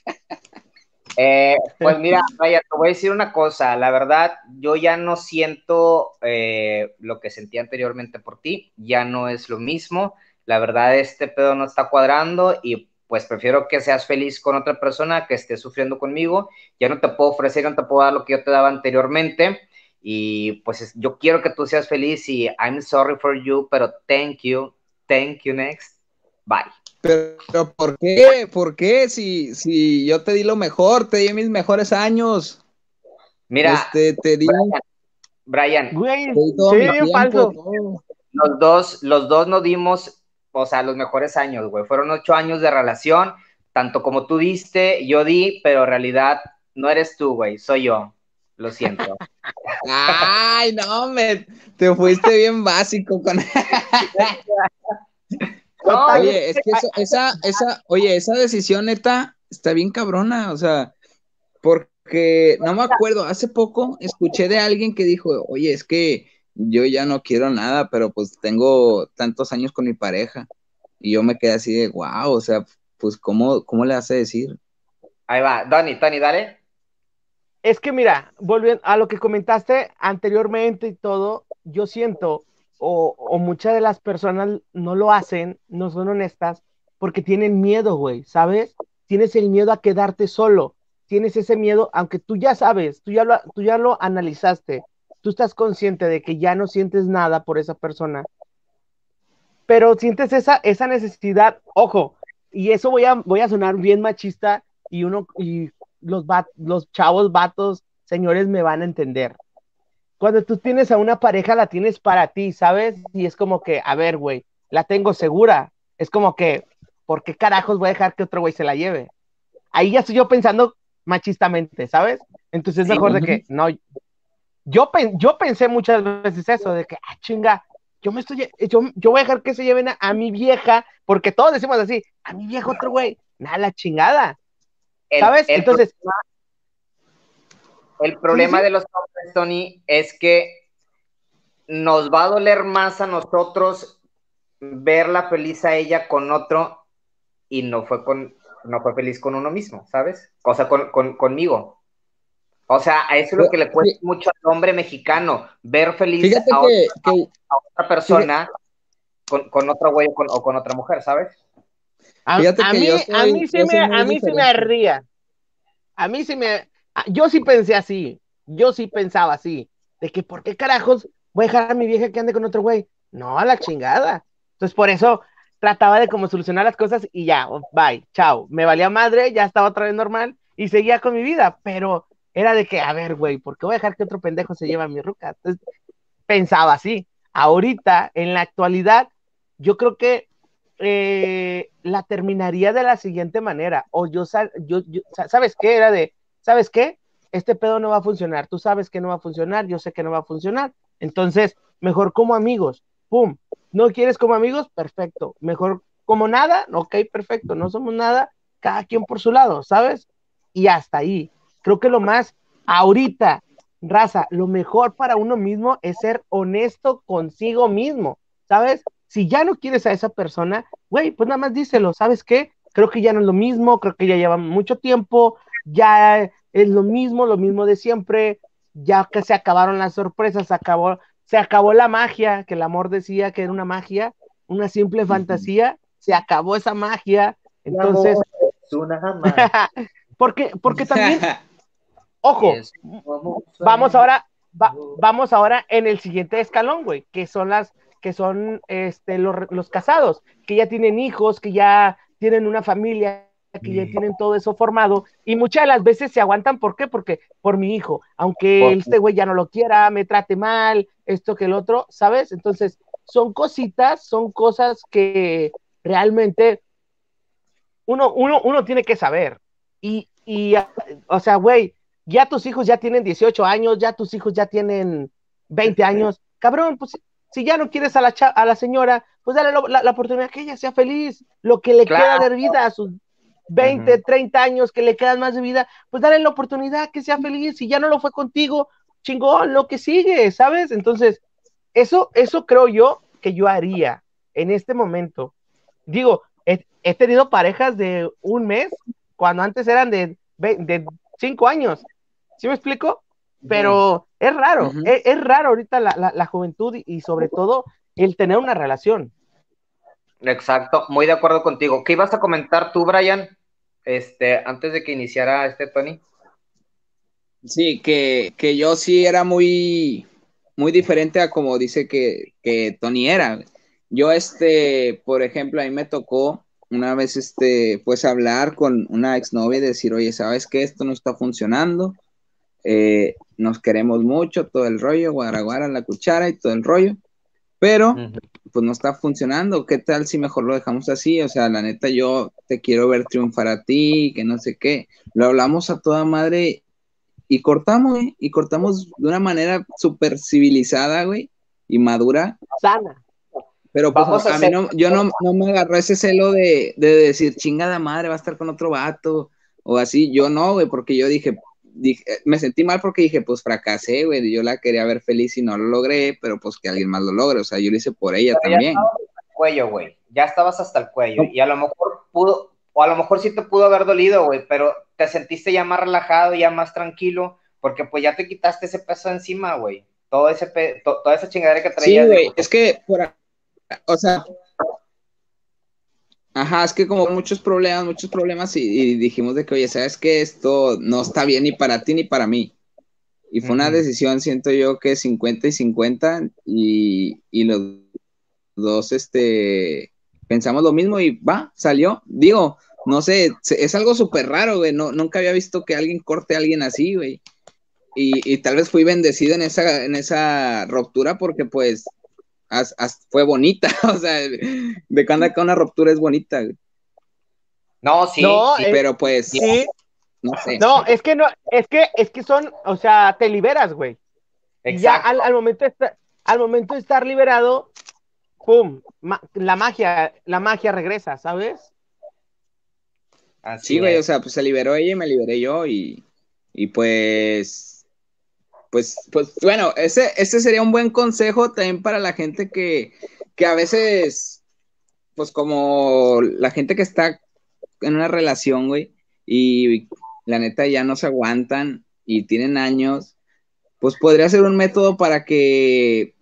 Eh, pues mira, vaya, te voy a decir una cosa, la verdad, yo ya no siento eh, lo que sentí anteriormente por ti, ya no es lo mismo, la verdad este pedo no está cuadrando y pues prefiero que seas feliz con otra persona que esté sufriendo conmigo, ya no te puedo ofrecer, no te puedo dar lo que yo te daba anteriormente y pues yo quiero que tú seas feliz y I'm sorry for you, pero thank you, thank you next, bye. Pero, ¿por qué? ¿Por qué? Si, si yo te di lo mejor, te di mis mejores años. Mira, este, te di. Brian, Los dos, los dos nos dimos, o sea, los mejores años, güey. Fueron ocho años de relación, tanto como tú diste, yo di, pero en realidad no eres tú, güey, soy yo. Lo siento. Ay, no, me, te fuiste bien básico con. oye, es que esa, esa, oye, esa decisión neta está bien cabrona, o sea, porque no me acuerdo, hace poco escuché de alguien que dijo, oye, es que yo ya no quiero nada, pero pues tengo tantos años con mi pareja. Y yo me quedé así de, wow, o sea, pues, ¿cómo, cómo le hace decir? Ahí va, Dani, Tony, dale. Es que mira, volviendo a lo que comentaste anteriormente y todo, yo siento o, muchas de las personas no lo hacen, no son honestas, porque tienen miedo, güey, ¿sabes? Tienes el miedo a quedarte solo, tienes ese miedo, aunque tú ya sabes, tú ya lo, tú ya lo analizaste, tú estás consciente de que ya no sientes nada por esa persona, pero sientes esa, esa necesidad, ojo, y eso voy a, voy a sonar bien machista y uno, y los, los chavos, vatos, señores me van a entender cuando tú tienes a una pareja, la tienes para ti, ¿sabes? Y es como que, a ver, güey, la tengo segura. Es como que, ¿por qué carajos voy a dejar que otro güey se la lleve? Ahí ya estoy yo pensando machistamente, ¿sabes? Entonces es mejor de que, no, yo, yo pensé muchas veces eso, de que, ah, chinga, yo me estoy, yo, yo voy a dejar que se lleven a, mi vieja, porque todos decimos así, a mi vieja otro güey, nada, la chingada. ¿Sabes? Entonces, el problema de los hombres, Tony, es que nos va a doler más a nosotros verla feliz a ella con otro y no fue con no fue feliz con uno mismo, ¿sabes? O sea, con, conmigo. O sea, a eso es lo que le cuesta mucho al hombre mexicano, ver feliz a, otra, persona con, otro güey o con, otra mujer, ¿sabes? A, mí, a mí se me, a mí se me arría. A mí se me, yo sí pensé así, yo sí pensaba así, de que por qué carajos voy a dejar a mi vieja que ande con otro güey. No, a la chingada. Entonces por eso trataba de como solucionar las cosas y ya, oh, bye, chao. Me valía madre, ya estaba otra vez normal y seguía con mi vida, pero era de que, a ver, güey, ¿por qué voy a dejar que otro pendejo se lleve a mi ruca? Entonces pensaba así. Ahorita, en la actualidad, yo creo que eh, la terminaría de la siguiente manera. O yo, ¿sabes qué? Era de, ¿sabes qué? Este pedo no va a funcionar, tú sabes que no va a funcionar, yo sé que no va a funcionar, entonces, mejor como amigos, ¡pum! ¿No quieres como amigos? Perfecto. Mejor como nada, ok, perfecto, no somos nada, cada quien por su lado, ¿sabes? Y hasta ahí. Creo que lo más, ahorita, raza, lo mejor para uno mismo es ser honesto consigo mismo, ¿sabes? Si ya no quieres a esa persona, güey, pues nada más díselo, ¿sabes qué? Creo que ya no es lo mismo, creo que ya lleva mucho tiempo, ya es lo mismo, lo mismo de siempre, ya que se acabaron las sorpresas, se acabó, se acabó la magia, que el amor decía que era una magia, una simple fantasía, se acabó esa magia, entonces... porque, porque también, ojo, vamos ahora, vamos ahora en el siguiente escalón, güey, que son las, que son este, los, los casados, que ya tienen hijos, que ya tienen una familia, que ya tienen todo eso formado y muchas de las veces se aguantan, ¿por qué? Porque por mi hijo, aunque este güey ya no lo quiera, me trate mal, esto que el otro, ¿sabes? Entonces, son cositas, son cosas que realmente uno, uno, uno tiene que saber. Y, y o sea, güey, ya tus hijos ya tienen 18 años, ya tus hijos ya tienen 20 años, cabrón, pues si ya no quieres a la, a la señora, pues dale la, oportunidad que ella sea feliz, lo que le queda de vida a sus 20, 30 años que le quedan más de vida, pues dale la oportunidad que sea feliz. Si ya no lo fue contigo, chingón, lo que sigue, ¿sabes? Entonces, eso, eso creo yo que yo haría en este momento. Digo, he, tenido parejas de un mes, cuando antes eran de, de cinco años. ¿Sí me explico? Pero es raro, es, raro ahorita la, juventud y, sobre todo el tener una relación. Exacto, muy de acuerdo contigo. ¿Qué ibas a comentar tú, Brian, este, antes de que iniciara este Tony? Sí, que, que yo sí era muy, muy diferente a como dice que, que Tony era. Yo, este, por ejemplo, a mí me tocó una vez, este, pues hablar con una exnovia y decir, oye, ¿sabes qué? Esto no está funcionando. Eh, nos queremos mucho, todo el rollo, guaraguara, la cuchara y todo el rollo, pero pues no está funcionando. ¿Qué tal si mejor lo dejamos así? O sea, la neta, yo te quiero ver triunfar a ti, que no sé qué. Lo hablamos a toda madre y cortamos, güey, y cortamos de una manera súper civilizada, güey, y madura. Sana. Pero pues, a, mí no, yo no, no, me agarró ese celo de, de decir, chingada madre, va a estar con otro vato, o así. Yo no, güey, porque yo dije, me sentí mal porque dije, pues fracasé, güey, yo la quería ver feliz y no lo logré, pero pues que alguien más lo logre, o sea, yo lo hice por ella también. Ya el cuello, güey, ya estabas hasta el cuello, y a lo mejor pudo, o a lo mejor sí te pudo haber dolido, güey, pero te sentiste ya más relajado, ya más tranquilo, porque pues ya te quitaste ese peso encima, güey, todo ese toda esa chingadera que traías. Sí, güey, es que, por, o sea, Ajá, es que como muchos problemas, muchos problemas y, dijimos de que, oye, ¿sabes que Esto no está bien ni para ti ni para mí. Y fue una decisión, siento yo, que 50 y 50 y, y los dos, este, pensamos lo mismo y va, salió. Digo, no sé, es algo súper raro, güey, no, nunca había visto que alguien corte a alguien así, güey. Y, y, tal vez fui bendecido en esa, en esa ruptura porque pues fue bonita, o sea, de cuando acá una ruptura es bonita. No, sí, pero pues no sé. No, es que no, es que es que son, o sea, te liberas, güey. Ya al, momento de estar, al momento de estar liberado, pum, la magia, la magia regresa, ¿sabes? Así sí, güey, o sea, pues se liberó ella y me liberé yo y, y pues pues, pues bueno, ese, ese sería un buen consejo también para la gente que, a veces, pues como la gente que está en una relación, güey, y la neta ya no se aguantan y tienen años, pues podría ser un método para que,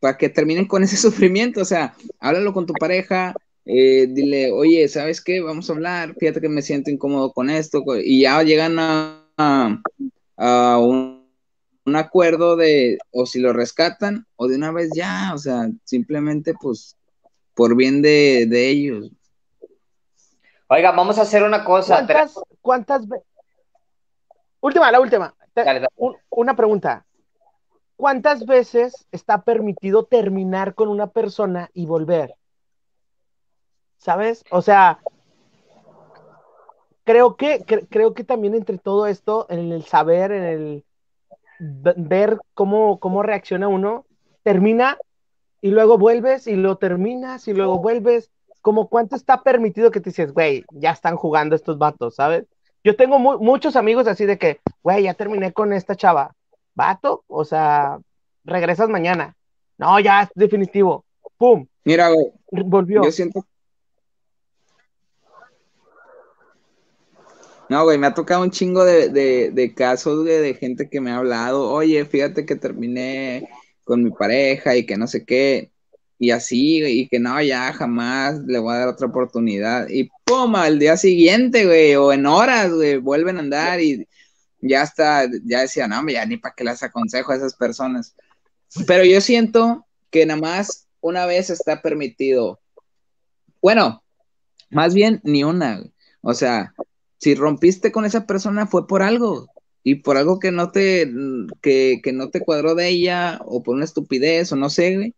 para que terminen con ese sufrimiento, o sea, háblalo con tu pareja, eh, dile, oye, ¿sabes qué? Vamos a hablar, fíjate que me siento incómodo con esto, y ya llegan a, a un un acuerdo de o si lo rescatan o de una vez ya, o sea, simplemente pues por bien de, ellos. Oiga, vamos a hacer una cosa. ¿Cuántas, veces? Última, la última. una pregunta. ¿Cuántas veces está permitido terminar con una persona y volver? ¿Sabes? O sea, creo que, creo que también entre todo esto, en el saber, en el ver cómo, cómo reacciona uno, termina y luego vuelves y lo terminas y luego vuelves. Como cuánto está permitido que te dices, güey, ya están jugando estos vatos, ¿sabes? Yo tengo muchos amigos así de que, güey, ya terminé con esta chava. ¿Vato? O sea, regresas mañana. No, ya es definitivo. ¡Pum! Mira, güey. Volvió. Yo siento No, güey, me ha tocado un chingo de, casos de gente que me ha hablado, oye, fíjate que terminé con mi pareja y que no sé qué, y así, y que no, ya jamás le voy a dar otra oportunidad. Y pum, al día siguiente, güey, o en horas, güey, vuelven a andar y ya está, ya decía, no, ya ni para qué las aconsejo a esas personas. Pero yo siento que nada más una vez está permitido. Bueno, más bien ni una, o sea, si rompiste con esa persona fue por algo y por algo que no te que, no te cuadró de ella o por una estupidez o no sé,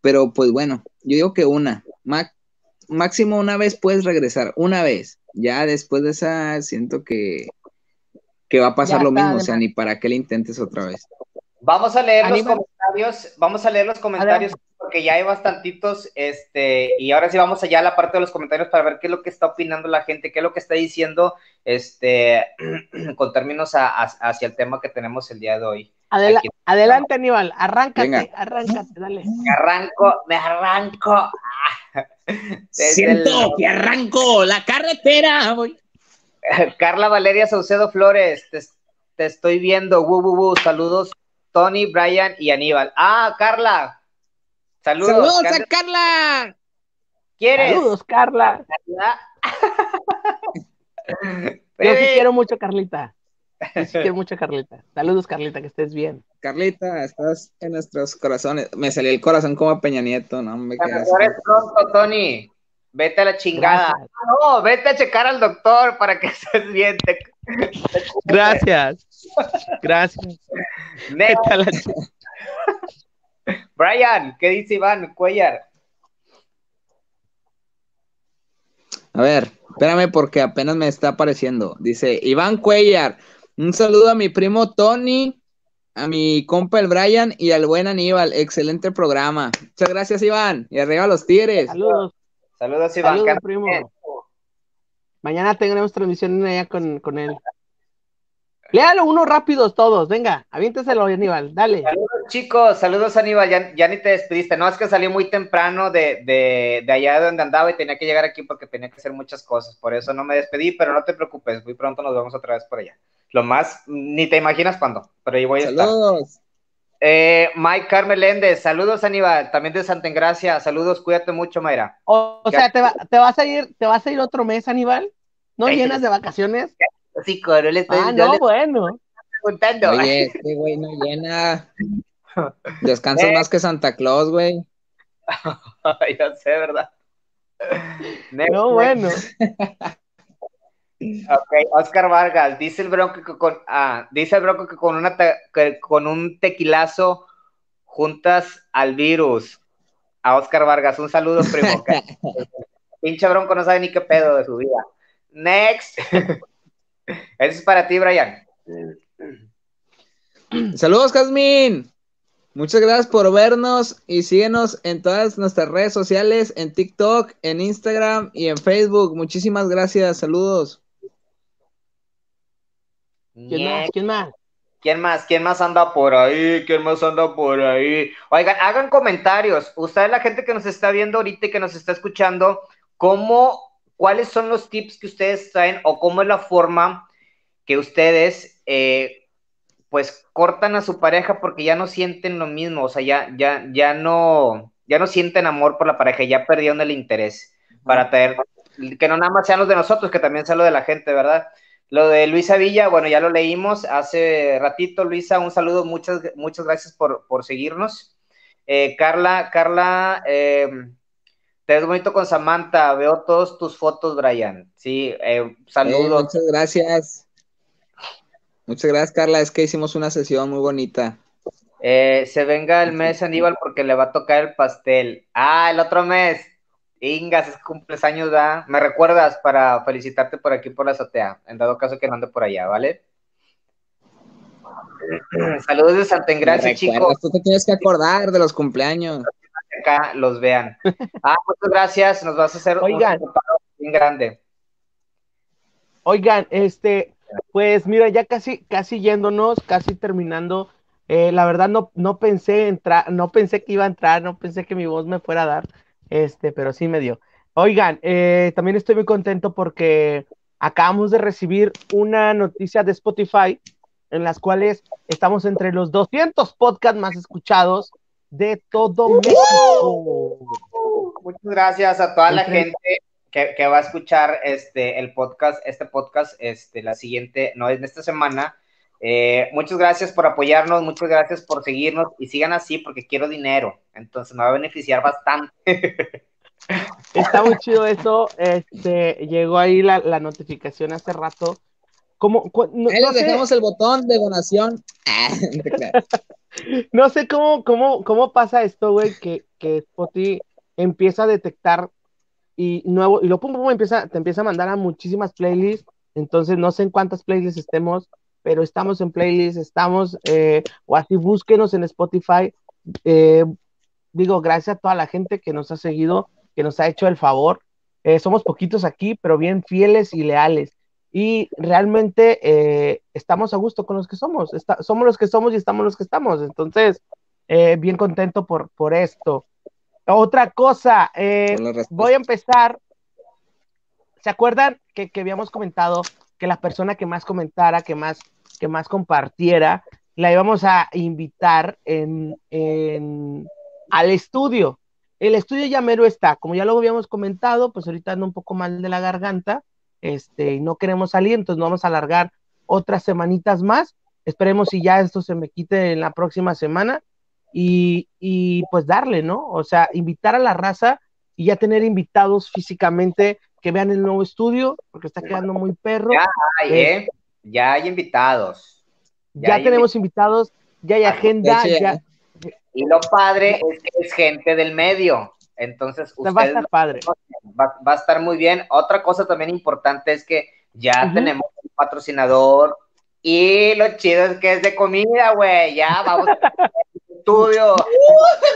pero pues bueno, yo digo que una, máximo una vez puedes regresar, una vez, ya después de esa siento que, que va a pasar lo mismo, o sea, ni para que le intentes otra vez. Vamos a leer los comentarios, vamos a leer los comentarios porque ya hay bastantitos, este, y ahora sí vamos allá a la parte de los comentarios para ver qué es lo que está opinando la gente, qué es lo que está diciendo, este, con términos hacia el tema que tenemos el día de hoy. adelante, Aníbal, arráncate, arráncate, dale. Me arranco, me arranco. Siento que arranco la carretera, voy. Carla Valeria Saucedo Flores, te, estoy viendo. Wu, Saludos, Tony, Brian y Aníbal. Ah, Carla. Saludos. Saludos a Carla. ¿Quieres? Saludos, Carla. Yo sí quiero mucho, Carlita. Yo sí quiero mucho, Carlita. Saludos, Carlita, que estés bien. Carlita, estás en nuestros corazones. Me salió el corazón como a Peña Nieto, ¿no? Me pronto, Tony. Vete a la chingada. No, vete a checar al doctor para que estés bien. Gracias. Gracias. Brian, ¿qué dice Iván Cuellar? A ver, espérame porque apenas me está apareciendo. Dice Iván Cuellar, un saludo a mi primo Tony, a mi compa el Brian y al buen Aníbal. Excelente programa. Muchas gracias, Iván. Y arriba los tigres. Saludos. Saludos, Iván. Saludos, primo. Mañana tendremos transmisión allá con, con él. Léalo uno rápidos todos, venga, aviénteselo, Aníbal, dale. Saludos, chicos, saludos, Aníbal, ya, ni te despediste, no, es que salí muy temprano de, de, de, allá donde andaba y tenía que llegar aquí porque tenía que hacer muchas cosas, por eso no me despedí, pero no te preocupes, muy pronto nos vemos otra vez por allá. Lo más, ni te imaginas cuándo, pero ahí voy a estar. Saludos. Eh, Mike Carmeléndez, saludos Aníbal, también de Santa Engracia, saludos, cuídate mucho, Mayra. O, sea, ¿te, vas a ir, ¿te vas a ir otro mes, Aníbal? ¿No llenas de vacaciones? Sí, coro, le estoy Ah, no, bueno. Preguntando. Oye, este güey no llena. Descansas más que Santa Claus, güey. ya sé, ¿verdad? no, bueno. Ok, Oscar Vargas, dice el Bronco que con, ah, dice el Bronco que con, una que con un tequilazo juntas al virus. A Oscar Vargas, un saludo, primo. Pinche Bronco no sabe ni qué pedo de su vida. Next. Eso es para ti, Brian. Saludos, Jazmín. Muchas gracias por vernos y síguenos en todas nuestras redes sociales, en TikTok, en Instagram y en Facebook. Muchísimas gracias. Saludos. ¿Quién más? ¿Quién más? ¿Quién más? ¿Quién más anda por ahí? ¿Quién más anda por ahí? Oigan, hagan comentarios. Ustedes, la gente que nos está viendo ahorita y que nos está escuchando, ¿cómo, cuáles son los tips que ustedes traen o cómo es la forma que ustedes, eh, pues, cortan a su pareja porque ya no sienten lo mismo, o sea, ya, ya, ya no, ya no sienten amor por la pareja, ya perdieron el interés para traer, que no nada más sean los de nosotros, que también sea lo de la gente, ¿verdad? Lo de Luisa Villa, bueno, ya lo leímos hace ratito. Luisa, un saludo, muchas, muchas gracias por, seguirnos. Eh, Carla, Carla, eh, te ves bonito con Samantha. Veo todas tus fotos, Brian. Sí, eh, saludos. muchas gracias. Muchas gracias, Carla. Es que hicimos una sesión muy bonita. se venga el mes, Aníbal, porque le va a tocar el pastel. Ah, el otro mes. Ingas, es cumples años, ¿da? Me recuerdas para felicitarte por aquí por la azotea, en dado caso que no ande por allá, ¿vale? Saludos de Santa Engracia, chicos. Tú te tienes que acordar de los cumpleaños. Acá los vean. Ah, muchas gracias, nos vas a hacer Oigan. un bien grande. Oigan, este, pues mira, ya casi, casi yéndonos, casi terminando. Eh, la verdad no, no pensé entrar, no pensé que iba a entrar, no pensé que mi voz me fuera a dar este, pero sí me dio. Oigan, eh, también estoy muy contento porque acabamos de recibir una noticia de Spotify en las cuales estamos entre los 200 podcasts más escuchados de todo México. Muchas gracias a toda la gente que, va a escuchar este el podcast, este podcast, este, la siguiente, no es en esta semana. Eh, muchas gracias por apoyarnos, muchas gracias por seguirnos y sigan así porque quiero dinero, entonces me va a beneficiar bastante. Está muy chido eso, este, llegó ahí la, notificación hace rato. ¿Cómo, no, ahí les dejamos el botón de donación. no sé cómo, cómo, cómo pasa esto, güey, que, que Spotify empieza a detectar y nuevo, y lo pum, pum, empieza, te empieza a mandar a muchísimas playlists, entonces no sé en cuántas playlists estemos, pero estamos en playlists, estamos, eh, o así búsquenos en Spotify. Eh, digo, gracias a toda la gente que nos ha seguido, que nos ha hecho el favor. Eh, somos poquitos aquí, pero bien fieles y leales. Y realmente estamos a gusto con los que somos. somos los que somos y estamos los que estamos. Entonces, bien contento por, por esto. Otra cosa, voy a empezar. ¿Se acuerdan que, que habíamos comentado que la persona que más comentara, que más, que más compartiera, la íbamos a invitar en, al estudio. El estudio ya mero está, como ya lo habíamos comentado, pues ahorita ando un poco mal de la garganta, este, y no queremos salir, entonces vamos a alargar otras semanitas más. Esperemos si ya esto se me quite en la próxima semana y, y pues darle, ¿no? O sea, invitar a la raza y ya tener invitados físicamente que vean el nuevo estudio, porque está quedando muy perro. Ya hay, ¿eh? Ya hay invitados. Ya, tenemos invitados. ya hay agenda. Ya... Y lo padre es que es gente del medio. Entonces, va a estar padre. Va, a estar muy bien. Otra cosa también importante es que ya tenemos un patrocinador y lo chido es que es de comida, güey. Ya vamos a estudio.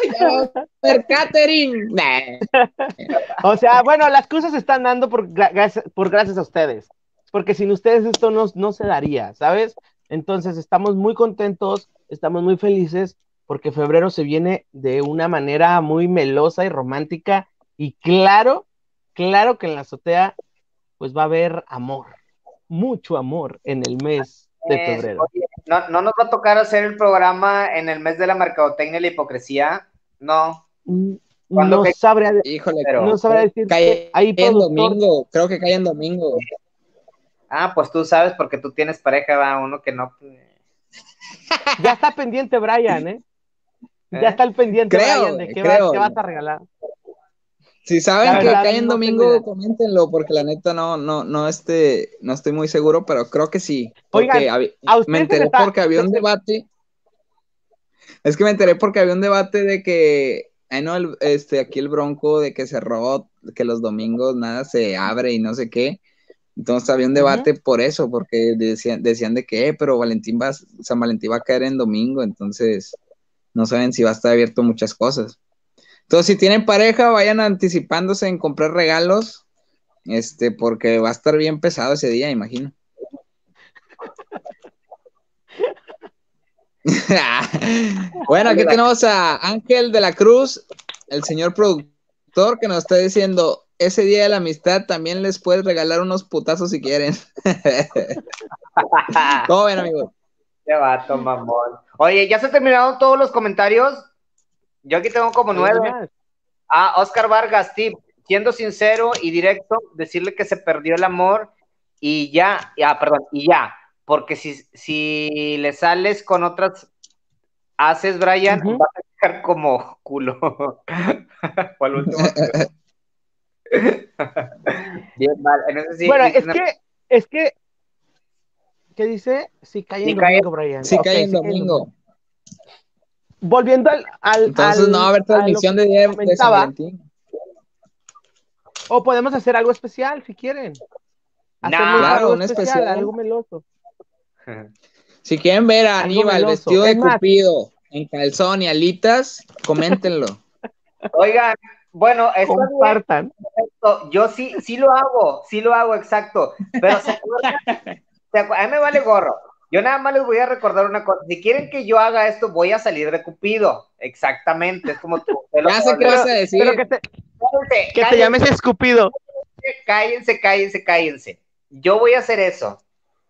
per catering. o sea, bueno, las cosas se están dando por, por gracias a ustedes. Porque sin ustedes esto no, no se daría, ¿sabes? Entonces estamos muy contentos, estamos muy felices porque febrero se viene de una manera muy melosa y romántica y claro, claro que en la azotea pues va a haber amor, mucho amor en el mes de febrero. no, no, nos va a tocar hacer el programa en el mes de la mercadotecnia y la hipocresía, no. Mm, no sabría, Híjole, no sabría decir que ahí en domingo, creo que cae en domingo. Ah, pues tú sabes porque tú tienes pareja, va uno que no. Ya está pendiente Brian, ¿eh? Ya está el pendiente Brian de qué, vas a regalar. Si saben que cae en domingo, coméntenlo, porque la neta no, no, no, este, no estoy muy seguro, pero creo que sí. Porque me enteré porque había un debate. Es que me enteré porque había un debate de que, ay no, este, aquí el bronco de que se robó, que los domingos nada se abre y no sé qué. Entonces había un debate por eso, porque decían, decían de que, eh, pero Valentín va, San Valentín va a caer en domingo, entonces no saben si va a estar abierto muchas cosas. Entonces, si tienen pareja, vayan anticipándose en comprar regalos, este, porque va a estar bien pesado ese día, imagino. bueno, aquí tenemos a Ángel de la Cruz, el señor productor, que nos está diciendo, ese día de la amistad también les puedes regalar unos putazos si quieren. ¿Cómo ven, amigos? Vato, mamón. Oye, ¿ya se terminaron todos los comentarios? Yo aquí tengo como nueve. Ah, Oscar Vargas, tip, siendo sincero y directo, decirle que se perdió el amor y ya, ya, perdón, y ya, porque si, si le sales con otras haces, Brian, va a quedar como culo. Bien mal. bueno, es que, es que, ¿qué dice? Si cae en domingo, Brian. Si cae en domingo. Volviendo al. al Entonces no va a haber transmisión de, día de San Valentín. O podemos hacer algo especial si quieren. Hacer claro, un especial, Algo meloso. Si quieren ver a Aníbal vestido de Cupido en calzón y alitas, coméntenlo. Oigan, bueno, compartan. Yo sí, sí lo hago, sí lo hago, exacto. Pero se a mí me vale gorro. Yo nada más les voy a recordar una cosa. Si quieren que yo haga esto, voy a salir de Cupido. Exactamente. Es como tú. ya sé qué vas a decir. que te, que te llames Escupido. Cállense, cállense, cállense. Yo voy a hacer eso.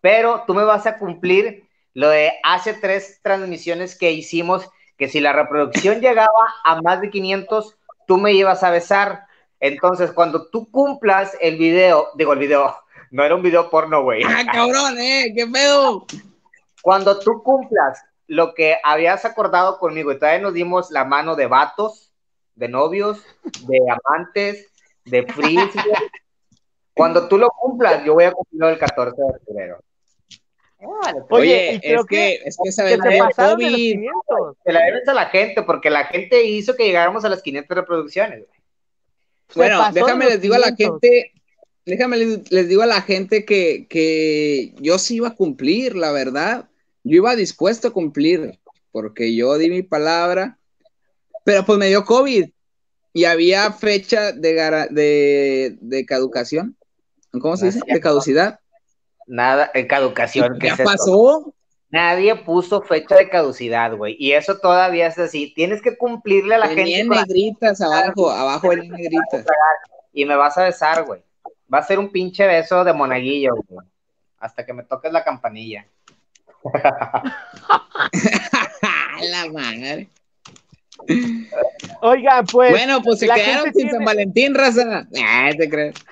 Pero tú me vas a cumplir lo de hace tres transmisiones que hicimos, que si la reproducción llegaba a más de 500, tú me ibas a besar. Entonces, cuando tú cumplas el video, digo el video, no era un video porno, güey. ¡Ah, cabrón, eh! ¡Qué pedo! Cuando tú cumplas lo que habías acordado conmigo y todavía nos dimos la mano de vatos, de novios, de amantes, de fríos. cuando tú lo cumplas, yo voy a cumplirlo el 14 de febrero. Oye, es que, es que se COVID. Se la debes a la gente, porque la gente hizo que llegáramos a las 500 reproducciones. Bueno, déjame les digo a la gente, déjame les, digo a la gente que, que, yo sí iba a cumplir, la verdad. Yo iba dispuesto a cumplir, porque yo di mi palabra, pero pues me dio COVID y había fecha de, de, de caducación. ¿Cómo se dice? De caducidad. Nada, en caducación. ¿Qué pasó? Nadie puso fecha de caducidad, güey. Y eso todavía es así. Tienes que cumplirle a la gente. gente. negritas abajo, abajo en negritas. Y me vas a besar, güey. Va a ser un pinche beso de monaguillo, güey. hasta que me toques la campanilla. la madre. Oiga, pues. Bueno, pues se quedaron sin San Valentín, raza. Ah, te crees.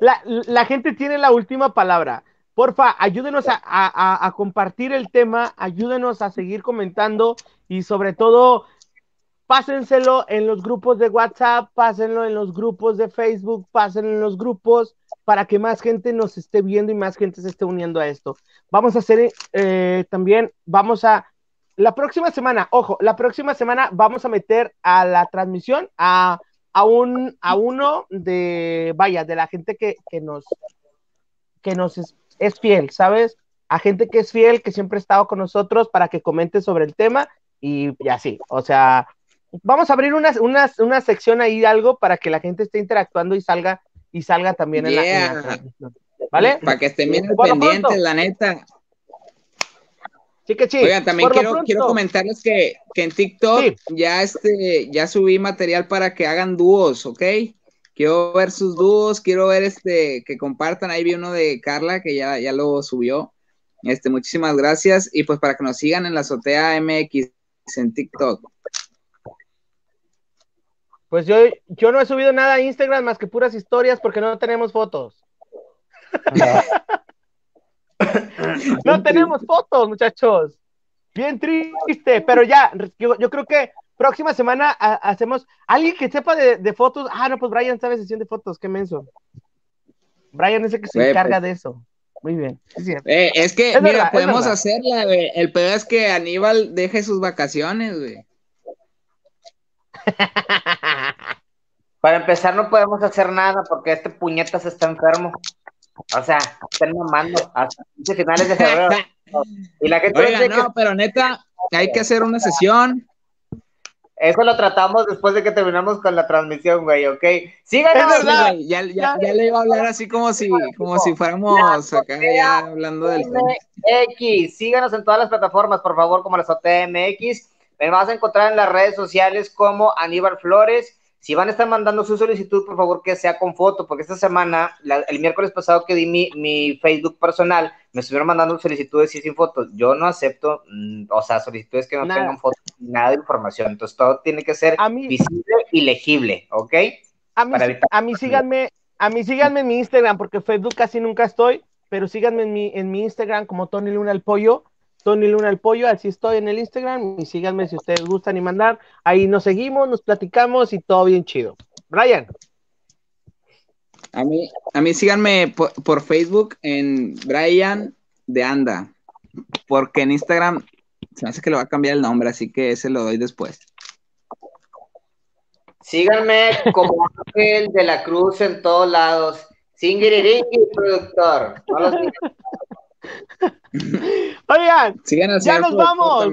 La, la, gente tiene la última palabra. Porfa, ayúdenos a, a, a, compartir el tema, ayúdenos a seguir comentando y sobre todo, pásenselo en los grupos de WhatsApp, pásenlo en los grupos de Facebook, pásenlo en los grupos para que más gente nos esté viendo y más gente se esté uniendo a esto. Vamos a hacer eh, también, vamos a la próxima semana, ojo, la próxima semana vamos a meter a la transmisión a, a, un, a uno de, vaya, de la gente que, nos, que nos es, fiel, ¿sabes? A gente que es fiel, que siempre ha estado con nosotros para que comente sobre el tema y, así, o sea, vamos a abrir una, una, sección ahí, algo para que la gente esté interactuando y salga y salga también en, la, transmisión. ¿Vale? Para que estén bien pendientes, la neta. Sí que sí. Oigan, también quiero, quiero comentarles que, en TikTok ya, este, ya subí material para que hagan dúos, ¿ok? Quiero ver sus dúos, quiero ver este, que compartan. Ahí vi uno de Carla que ya, ya lo subió. Este, muchísimas gracias. Y pues para que nos sigan en la azotea MX en TikTok. Pues yo, yo no he subido nada a Instagram más que puras historias porque no tenemos fotos. no tenemos fotos, muchachos. Bien triste, pero ya, yo, creo que próxima semana hacemos. Alguien que sepa de, fotos. Ah, no, pues Brian sabe sesión de fotos, qué menso. Brian es el que se encarga pues. de eso. Muy bien. Eh, es, que, mira, podemos hacerla, güey. El peor es que Aníbal deje sus vacaciones, güey. Para empezar, no podemos hacer nada porque este puñetas está enfermo. O sea, están mamando hasta finales de febrero. y la gente Oiga, no, pero neta, hay que hacer una sesión. Eso lo tratamos después de que terminamos con la transmisión, güey, ¿ok? Síganos. ya, ya, ya, le iba a hablar así como si, como si fuéramos acá ya hablando del X, síganos en todas las plataformas, por favor, como las OTMX. Me vas a encontrar en las redes sociales como Aníbal Flores si van a estar mandando su solicitud, por favor que sea con foto, porque esta semana, el miércoles pasado que di mi, Facebook personal, me estuvieron mandando solicitudes y sin fotos. Yo no acepto, mm, o sea, solicitudes que no tengan fotos, nada de información. Entonces todo tiene que ser visible y legible, ¿ok? A mí, a mí síganme, a mí síganme en mi Instagram, porque Facebook casi nunca estoy, pero síganme en mi, en mi Instagram como Tony Luna el Pollo Tony Luna el Pollo, así estoy en el Instagram y síganme si ustedes gustan y mandar. Ahí nos seguimos, nos platicamos y todo bien chido. Brian. A mí, a mí síganme por, Facebook en Brian de Anda, porque en Instagram se me hace que le va a cambiar el nombre, así que ese lo doy después. Síganme como Ángel de la Cruz en todos lados. Singiririqui, productor. Oigan, ya nos vamos.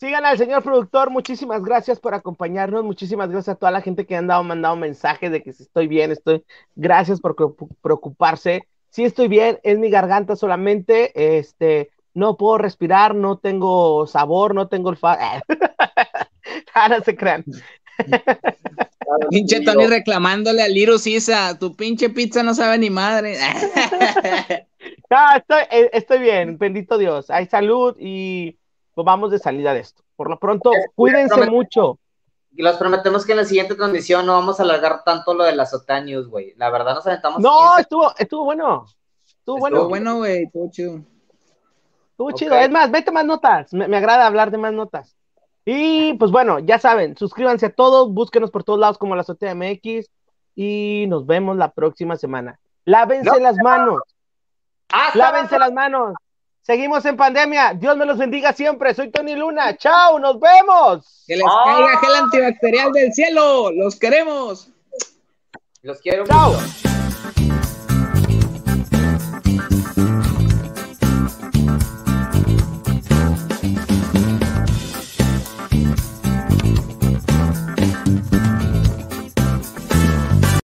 Sigan al señor productor, muchísimas gracias por acompañarnos, muchísimas gracias a toda la gente que han dado, mandado mensajes de que si estoy bien, estoy, gracias por preocuparse. Si estoy bien, es mi garganta solamente, este, no puedo respirar, no tengo sabor, no tengo olfato. ah, no se crean. pinche Tony reclamándole a Liro Sisa, tu pinche pizza no sabe ni madre. Estoy, eh, estoy bien, bendito Dios. Hay salud y pues vamos de salida de esto. Por lo pronto, cuídense mucho. Y los prometemos que en la siguiente transmisión no vamos a alargar tanto lo de las Otaños, güey. La verdad nos aventamos. No, estuvo, estuvo bueno. Estuvo, bueno. Estuvo bueno, güey. Estuvo chido. Estuvo chido. Es más, vete más notas. Me, me, agrada hablar de más notas. Y pues bueno, ya saben, suscríbanse a todos, búsquenos por todos lados como la Azotea MX y nos vemos la próxima semana. Lávense las manos. Lávense las manos. Seguimos en pandemia. Dios me los bendiga siempre. Soy Tony Luna. Chao, nos vemos. Que les caiga gel antibacterial del cielo. Los queremos. Los quiero Chao.